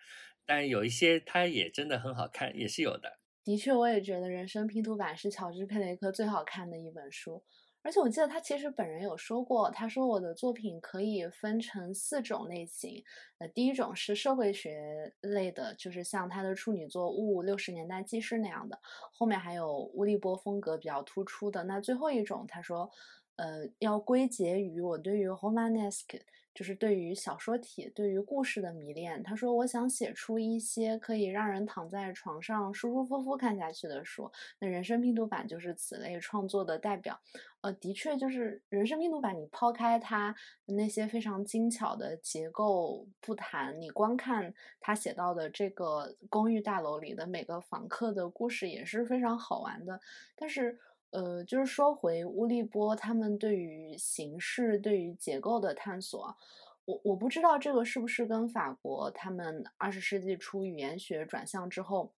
但有一些它也真的很好看，也是有的。的确，我也觉得《人生拼图版》是乔治·佩雷克最好看的一本书，而且我记得他其实本人有说过，他说我的作品可以分成四种类型，呃，第一种是社会学类的，就是像他的处女作《雾六十年代记事》那样的，后面还有乌利波风格比较突出的，那最后一种他说。呃，要归结于我对于 Homanesc，就是对于小说体、对于故事的迷恋。他说，我想写出一些可以让人躺在床上舒舒服服看下去的书。那人生拼图版就是此类创作的代表。呃，的确，就是人生拼图版，你抛开它那些非常精巧的结构不谈，你光看他写到的这个公寓大楼里的每个房客的故事，也是非常好玩的。但是。呃，就是说回乌利波他们对于形式、对于结构的探索，我我不知道这个是不是跟法国他们二十世纪初语言学转向之后，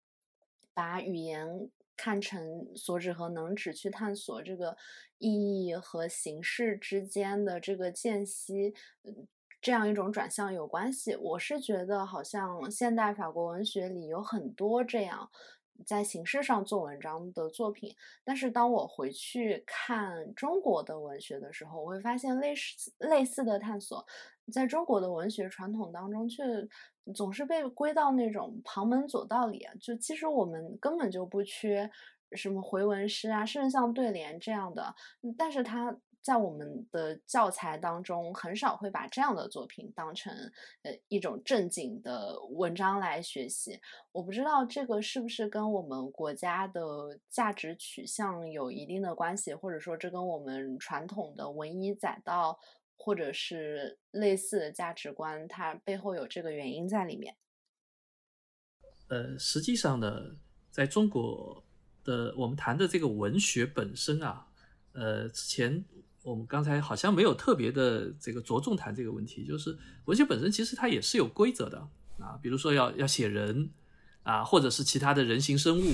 把语言看成所指和能指去探索这个意义和形式之间的这个间隙，这样一种转向有关系。我是觉得好像现代法国文学里有很多这样。在形式上做文章的作品，但是当我回去看中国的文学的时候，我会发现类似类似的探索，在中国的文学传统当中，却总是被归到那种旁门左道里。就其实我们根本就不缺什么回文诗啊、圣象对联这样的，但是它。在我们的教材当中，很少会把这样的作品当成呃一种正经的文章来学习。我不知道这个是不是跟我们国家的价值取向有一定的关系，或者说这跟我们传统的文以载道，或者是类似的价值观，它背后有这个原因在里面。呃，实际上呢，在中国的我们谈的这个文学本身啊，呃，之前我们刚才好像没有特别的这个着重谈这个问题，就是文学本身其实它也是有规则的啊，比如说要要写人。啊，或者是其他的人形生物，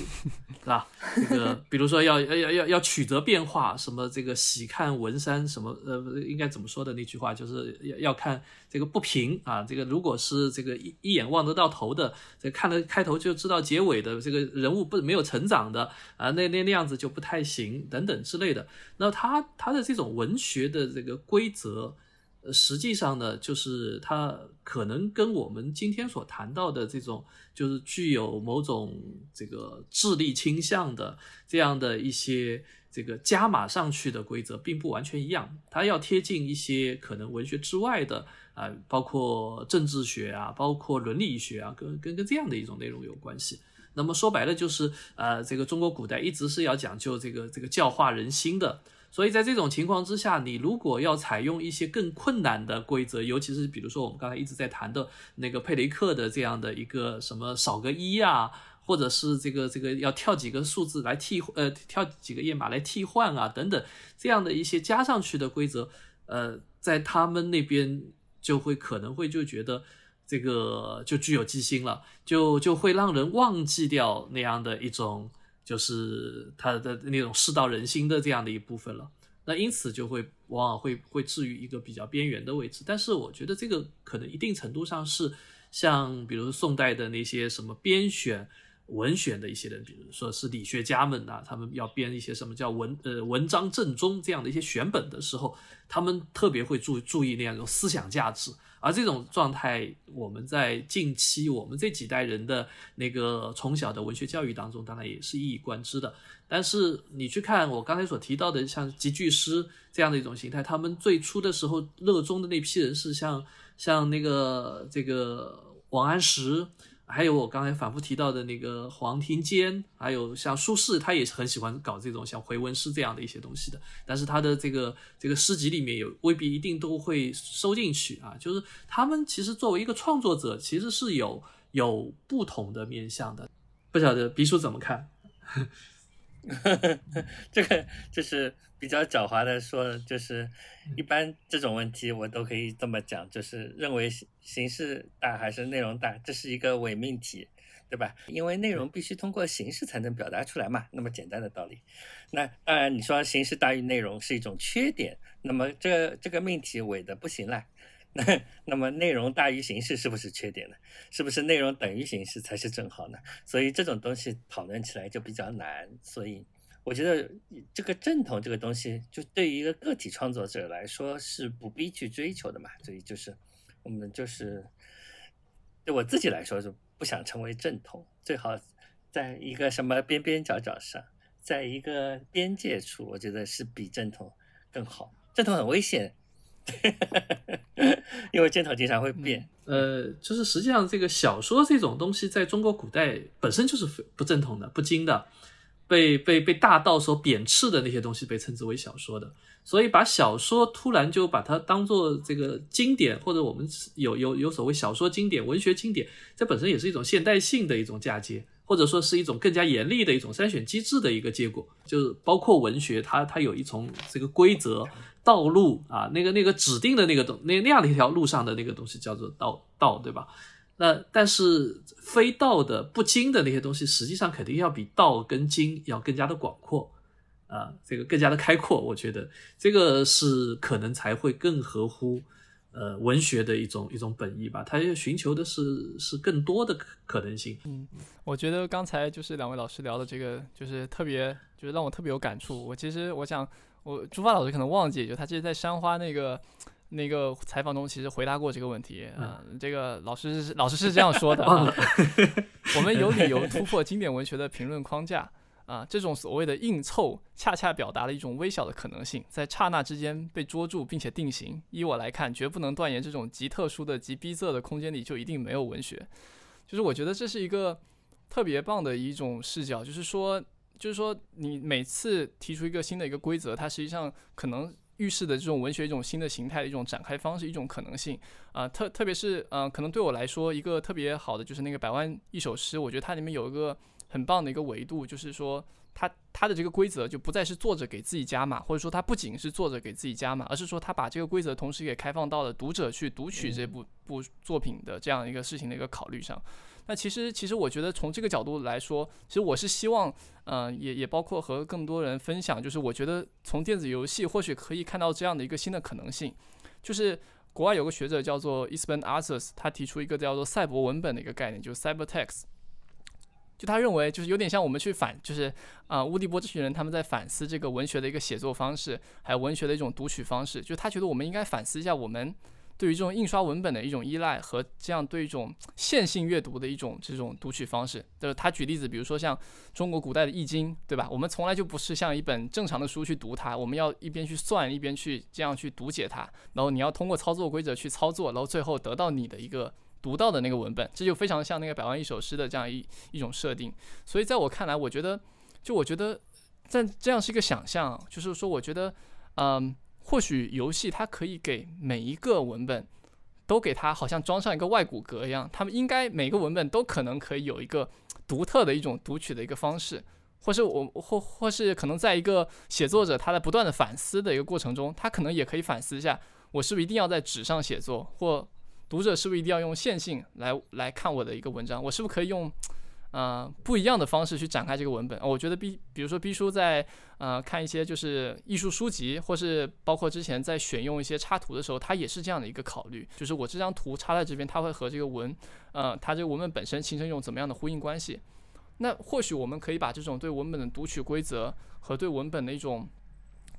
是吧？这个，比如说要要要要要曲折变化，什么这个喜看文山，什么呃，应该怎么说的那句话，就是要要看这个不平啊。这个如果是这个一一眼望得到头的，这看了开头就知道结尾的这个人物不没有成长的啊，那那那样子就不太行，等等之类的。那他他的这种文学的这个规则。呃，实际上呢，就是它可能跟我们今天所谈到的这种，就是具有某种这个智力倾向的这样的一些这个加码上去的规则，并不完全一样。它要贴近一些可能文学之外的啊，包括政治学啊，包括伦理学啊，跟跟跟这样的一种内容有关系。那么说白了，就是呃，这个中国古代一直是要讲究这个这个教化人心的。所以在这种情况之下，你如果要采用一些更困难的规则，尤其是比如说我们刚才一直在谈的那个佩雷克的这样的一个什么少个一啊，或者是这个这个要跳几个数字来替呃跳几个页码来替换啊等等这样的一些加上去的规则，呃，在他们那边就会可能会就觉得这个就具有机心了，就就会让人忘记掉那样的一种。就是他的那种世道人心的这样的一部分了，那因此就会往往会会置于一个比较边缘的位置。但是我觉得这个可能一定程度上是像比如宋代的那些什么编选文选的一些人，比如说是理学家们呐，他们要编一些什么叫文呃文章正宗这样的一些选本的时候，他们特别会注注意那样一种思想价值。而这种状态，我们在近期我们这几代人的那个从小的文学教育当中，当然也是一以贯之的。但是你去看我刚才所提到的像集句诗这样的一种形态，他们最初的时候热衷的那批人是像像那个这个王安石。还有我刚才反复提到的那个黄庭坚，还有像苏轼，他也是很喜欢搞这种像回文诗这样的一些东西的。但是他的这个这个诗集里面有未必一定都会收进去啊。就是他们其实作为一个创作者，其实是有有不同的面向的。不晓得鼻叔怎么看？[laughs] 这个就是比较狡猾的说，就是一般这种问题我都可以这么讲，就是认为形式大还是内容大，这是一个伪命题，对吧？因为内容必须通过形式才能表达出来嘛，那么简单的道理。那当然你说形式大于内容是一种缺点，那么这这个命题伪的不行了。那那么内容大于形式是不是缺点呢？是不是内容等于形式才是正好呢？所以这种东西讨论起来就比较难。所以我觉得这个正统这个东西，就对于一个个体创作者来说是不必去追求的嘛。所以就是我们就是对我自己来说，就不想成为正统，最好在一个什么边边角角上，在一个边界处，我觉得是比正统更好。正统很危险。[laughs] 因为箭头经常会变，呃，就是实际上这个小说这种东西，在中国古代本身就是不正统的、不经的，被被被大道所贬斥的那些东西被称之为小说的，所以把小说突然就把它当做这个经典，或者我们有有有所谓小说经典、文学经典，这本身也是一种现代性的一种嫁接。或者说是一种更加严厉的一种筛选机制的一个结果，就是包括文学，它它有一种这个规则道路啊，那个那个指定的那个东那那样的一条路上的那个东西叫做道道，对吧？那但是非道的不精的那些东西，实际上肯定要比道跟精要更加的广阔啊，这个更加的开阔，我觉得这个是可能才会更合乎。呃，文学的一种一种本意吧，他要寻求的是是更多的可可能性。嗯，我觉得刚才就是两位老师聊的这个，就是特别，就是让我特别有感触。我其实我想，我朱发老师可能忘记，就他其实，在山花那个那个采访中，其实回答过这个问题。嗯，这个老师是老师是这样说的啊，我们有理由突破经典文学的评论框架。啊，这种所谓的硬凑，恰恰表达了一种微小的可能性，在刹那之间被捉住并且定型。依我来看，绝不能断言这种极特殊的、极逼仄的空间里就一定没有文学。就是我觉得这是一个特别棒的一种视角，就是说，就是说，你每次提出一个新的一个规则，它实际上可能预示的这种文学一种新的形态的一种展开方式，一种可能性。啊，特特别是，嗯，可能对我来说，一个特别好的就是那个百万一首诗，我觉得它里面有一个。很棒的一个维度，就是说它它的这个规则就不再是作者给自己加码，或者说它不仅是作者给自己加码，而是说他把这个规则同时也开放到了读者去读取这部部作品的这样一个事情的一个考虑上。那其实，其实我觉得从这个角度来说，其实我是希望，嗯，也也包括和更多人分享，就是我觉得从电子游戏或许可以看到这样的一个新的可能性，就是国外有个学者叫做 Espen a r t u s 他提出一个叫做赛博文本的一个概念，就是 Cyber Text，就他认为就是有点像我们去反，就是啊，乌迪波这群人他们在反思这个文学的一个写作方式，还有文学的一种读取方式，就他觉得我们应该反思一下我们。对于这种印刷文本的一种依赖和这样对一种线性阅读的一种这种读取方式，就是他举例子，比如说像中国古代的《易经》，对吧？我们从来就不是像一本正常的书去读它，我们要一边去算，一边去这样去读解它，然后你要通过操作规则去操作，然后最后得到你的一个读到的那个文本，这就非常像那个百万一首诗的这样一一种设定。所以在我看来，我觉得，就我觉得，在这样是一个想象，就是说，我觉得，嗯。或许游戏它可以给每一个文本都给它好像装上一个外骨骼一样，他们应该每个文本都可能可以有一个独特的一种读取的一个方式，或是我或或是可能在一个写作者他在不断的反思的一个过程中，他可能也可以反思一下，我是不是一定要在纸上写作，或读者是不是一定要用线性来来看我的一个文章，我是不是可以用。呃，不一样的方式去展开这个文本。我觉得 B，比如说 B 叔在呃看一些就是艺术书籍，或是包括之前在选用一些插图的时候，他也是这样的一个考虑，就是我这张图插在这边，它会和这个文，呃，它这个文本本身形成一种怎么样的呼应关系？那或许我们可以把这种对文本的读取规则和对文本的一种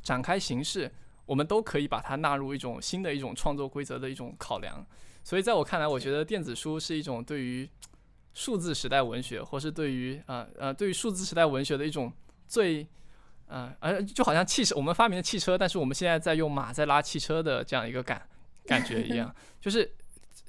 展开形式，我们都可以把它纳入一种新的一种创作规则的一种考量。所以在我看来，我觉得电子书是一种对于。数字时代文学，或是对于呃呃对于数字时代文学的一种最呃呃就好像汽车，我们发明了汽车，但是我们现在在用马在拉汽车的这样一个感感觉一样，[laughs] 就是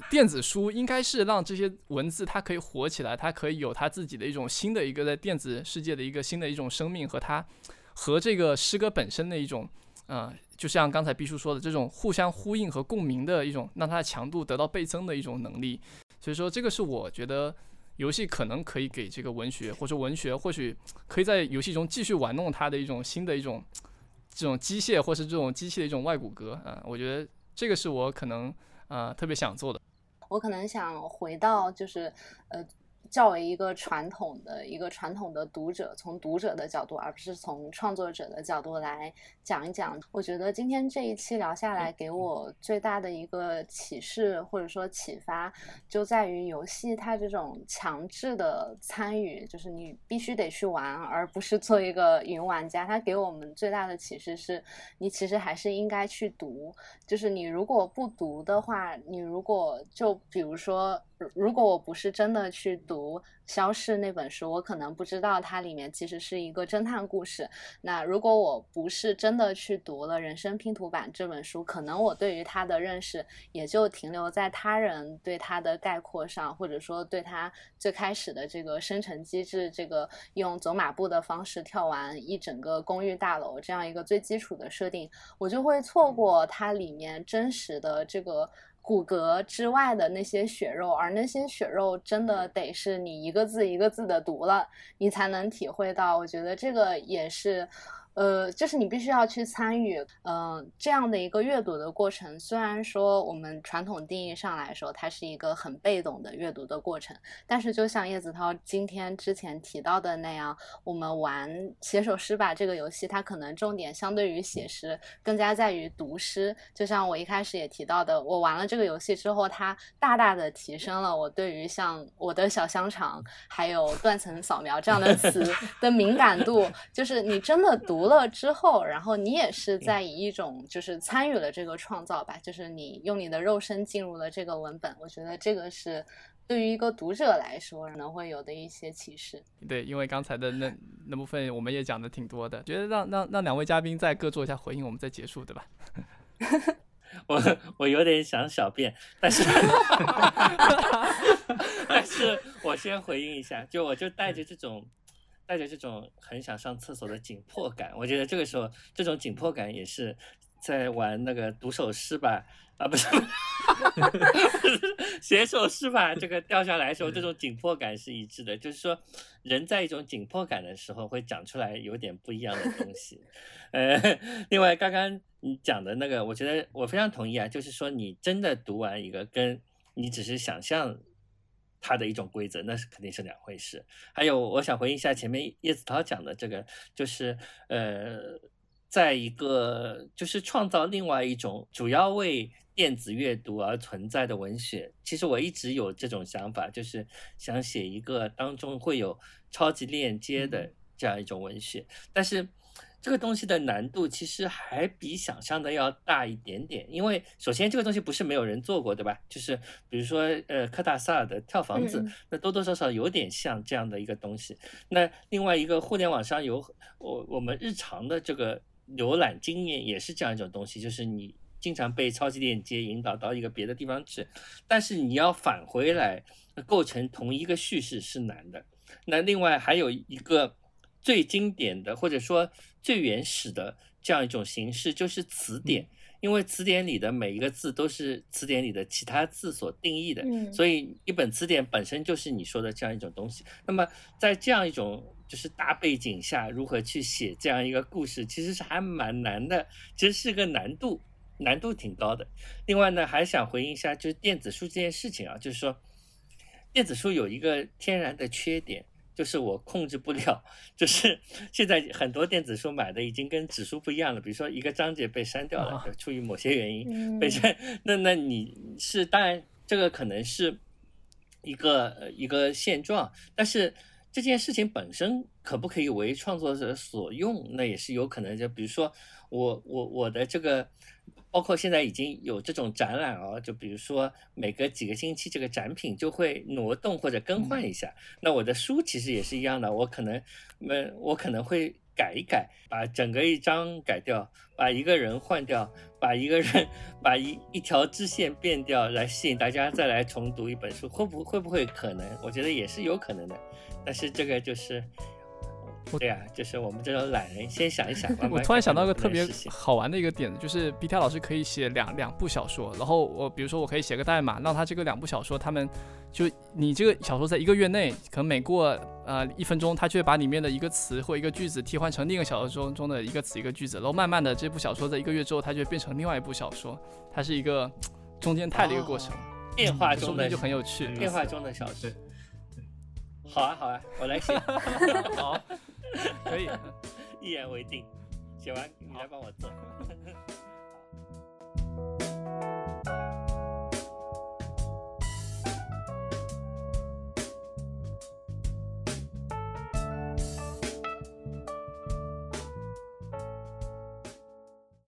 电子书应该是让这些文字它可以活起来，它可以有它自己的一种新的一个在电子世界的一个新的一种生命和它和这个诗歌本身的一种呃，就像刚才毕叔说的这种互相呼应和共鸣的一种，让它的强度得到倍增的一种能力。所以说，这个是我觉得。游戏可能可以给这个文学，或者文学或许可以在游戏中继续玩弄它的一种新的一种这种机械，或是这种机器的一种外骨骼啊，我觉得这个是我可能啊特别想做的。我可能想回到就是呃。较为一个传统的一个传统的读者，从读者的角度，而不是从创作者的角度来讲一讲。我觉得今天这一期聊下来，给我最大的一个启示或者说启发，就在于游戏它这种强制的参与，就是你必须得去玩，而不是做一个云玩家。它给我们最大的启示是，你其实还是应该去读。就是你如果不读的话，你如果就比如说。如果我不是真的去读《消逝》那本书，我可能不知道它里面其实是一个侦探故事。那如果我不是真的去读了《人生拼图版》这本书，可能我对于它的认识也就停留在他人对它的概括上，或者说对它最开始的这个生成机制，这个用走马步的方式跳完一整个公寓大楼这样一个最基础的设定，我就会错过它里面真实的这个。骨骼之外的那些血肉，而那些血肉真的得是你一个字一个字的读了，你才能体会到。我觉得这个也是。呃，就是你必须要去参与，嗯，这样的一个阅读的过程。虽然说我们传统定义上来说，它是一个很被动的阅读的过程，但是就像叶子涛今天之前提到的那样，我们玩写首诗吧这个游戏，它可能重点相对于写诗更加在于读诗。就像我一开始也提到的，我玩了这个游戏之后，它大大的提升了我对于像我的小香肠还有断层扫描这样的词 [laughs] 的敏感度。就是你真的读。读了之后，然后你也是在以一种就是参与了这个创造吧，就是你用你的肉身进入了这个文本。我觉得这个是对于一个读者来说可能会有的一些启示。对，因为刚才的那那部分我们也讲的挺多的，觉得让让让两位嘉宾再各做一下回应，我们再结束，对吧？[laughs] 我我有点想小便，但是 [laughs] 但是我先回应一下，就我就带着这种。带着这种很想上厕所的紧迫感，我觉得这个时候这种紧迫感也是在玩那个读首诗吧，啊不是，[laughs] 写首诗吧，这个掉下来的时候，这种紧迫感是一致的。就是说，人在一种紧迫感的时候，会讲出来有点不一样的东西。呃，另外刚刚你讲的那个，我觉得我非常同意啊，就是说你真的读完一个，跟你只是想象它的一种规则，那是肯定是两回事。还有，我想回应一下前面叶子涛讲的这个，就是呃。在一个就是创造另外一种主要为电子阅读而存在的文学，其实我一直有这种想法，就是想写一个当中会有超级链接的这样一种文学。但是这个东西的难度其实还比想象的要大一点点，因为首先这个东西不是没有人做过，对吧？就是比如说呃科大萨尔的跳房子，那多多少少有点像这样的一个东西。那另外一个互联网上有我我们日常的这个。浏览经验也是这样一种东西，就是你经常被超级链接引导到一个别的地方去，但是你要返回来构成同一个叙事是难的。那另外还有一个最经典的或者说最原始的这样一种形式，就是词典。因为词典里的每一个字都是词典里的其他字所定义的，所以一本词典本身就是你说的这样一种东西。那么在这样一种就是大背景下，如何去写这样一个故事，其实是还蛮难的，其实是个难度，难度挺高的。另外呢，还想回应一下，就是电子书这件事情啊，就是说电子书有一个天然的缺点。就是我控制不了，就是 [laughs] 现在很多电子书买的已经跟纸书不一样了。比如说一个章节被删掉了，出于某些原因被删，[laughs] 那那你是当然这个可能是一个一个现状，但是这件事情本身可不可以为创作者所用，那也是有可能。就比如说我我我的这个。包括现在已经有这种展览哦，就比如说每隔几个星期这个展品就会挪动或者更换一下。那我的书其实也是一样的，我可能，嗯，我可能会改一改，把整个一张改掉，把一个人换掉，把一个人把一一条支线变掉，来吸引大家再来重读一本书，会不会不会可能？我觉得也是有可能的，但是这个就是。对呀，就是我们这种懒人，先想一想。我突然想到一个特别好玩的一个点子，就是 B T 老师可以写两两部小说，然后我比如说我可以写个代码，让他这个两部小说，他们就你这个小说在一个月内，可能每过呃一分钟，他就会把里面的一个词或一个句子替换成另一个小说中中的一个词一个句子，然后慢慢的这部小说在一个月之后，它就会变成另外一部小说，它是一个中间态的一个过程，变化中的就很有趣，变化中的小说。好啊好啊，我来写。[laughs] 好。可以，[laughs] 一言为定。写完你来帮我做。[laughs]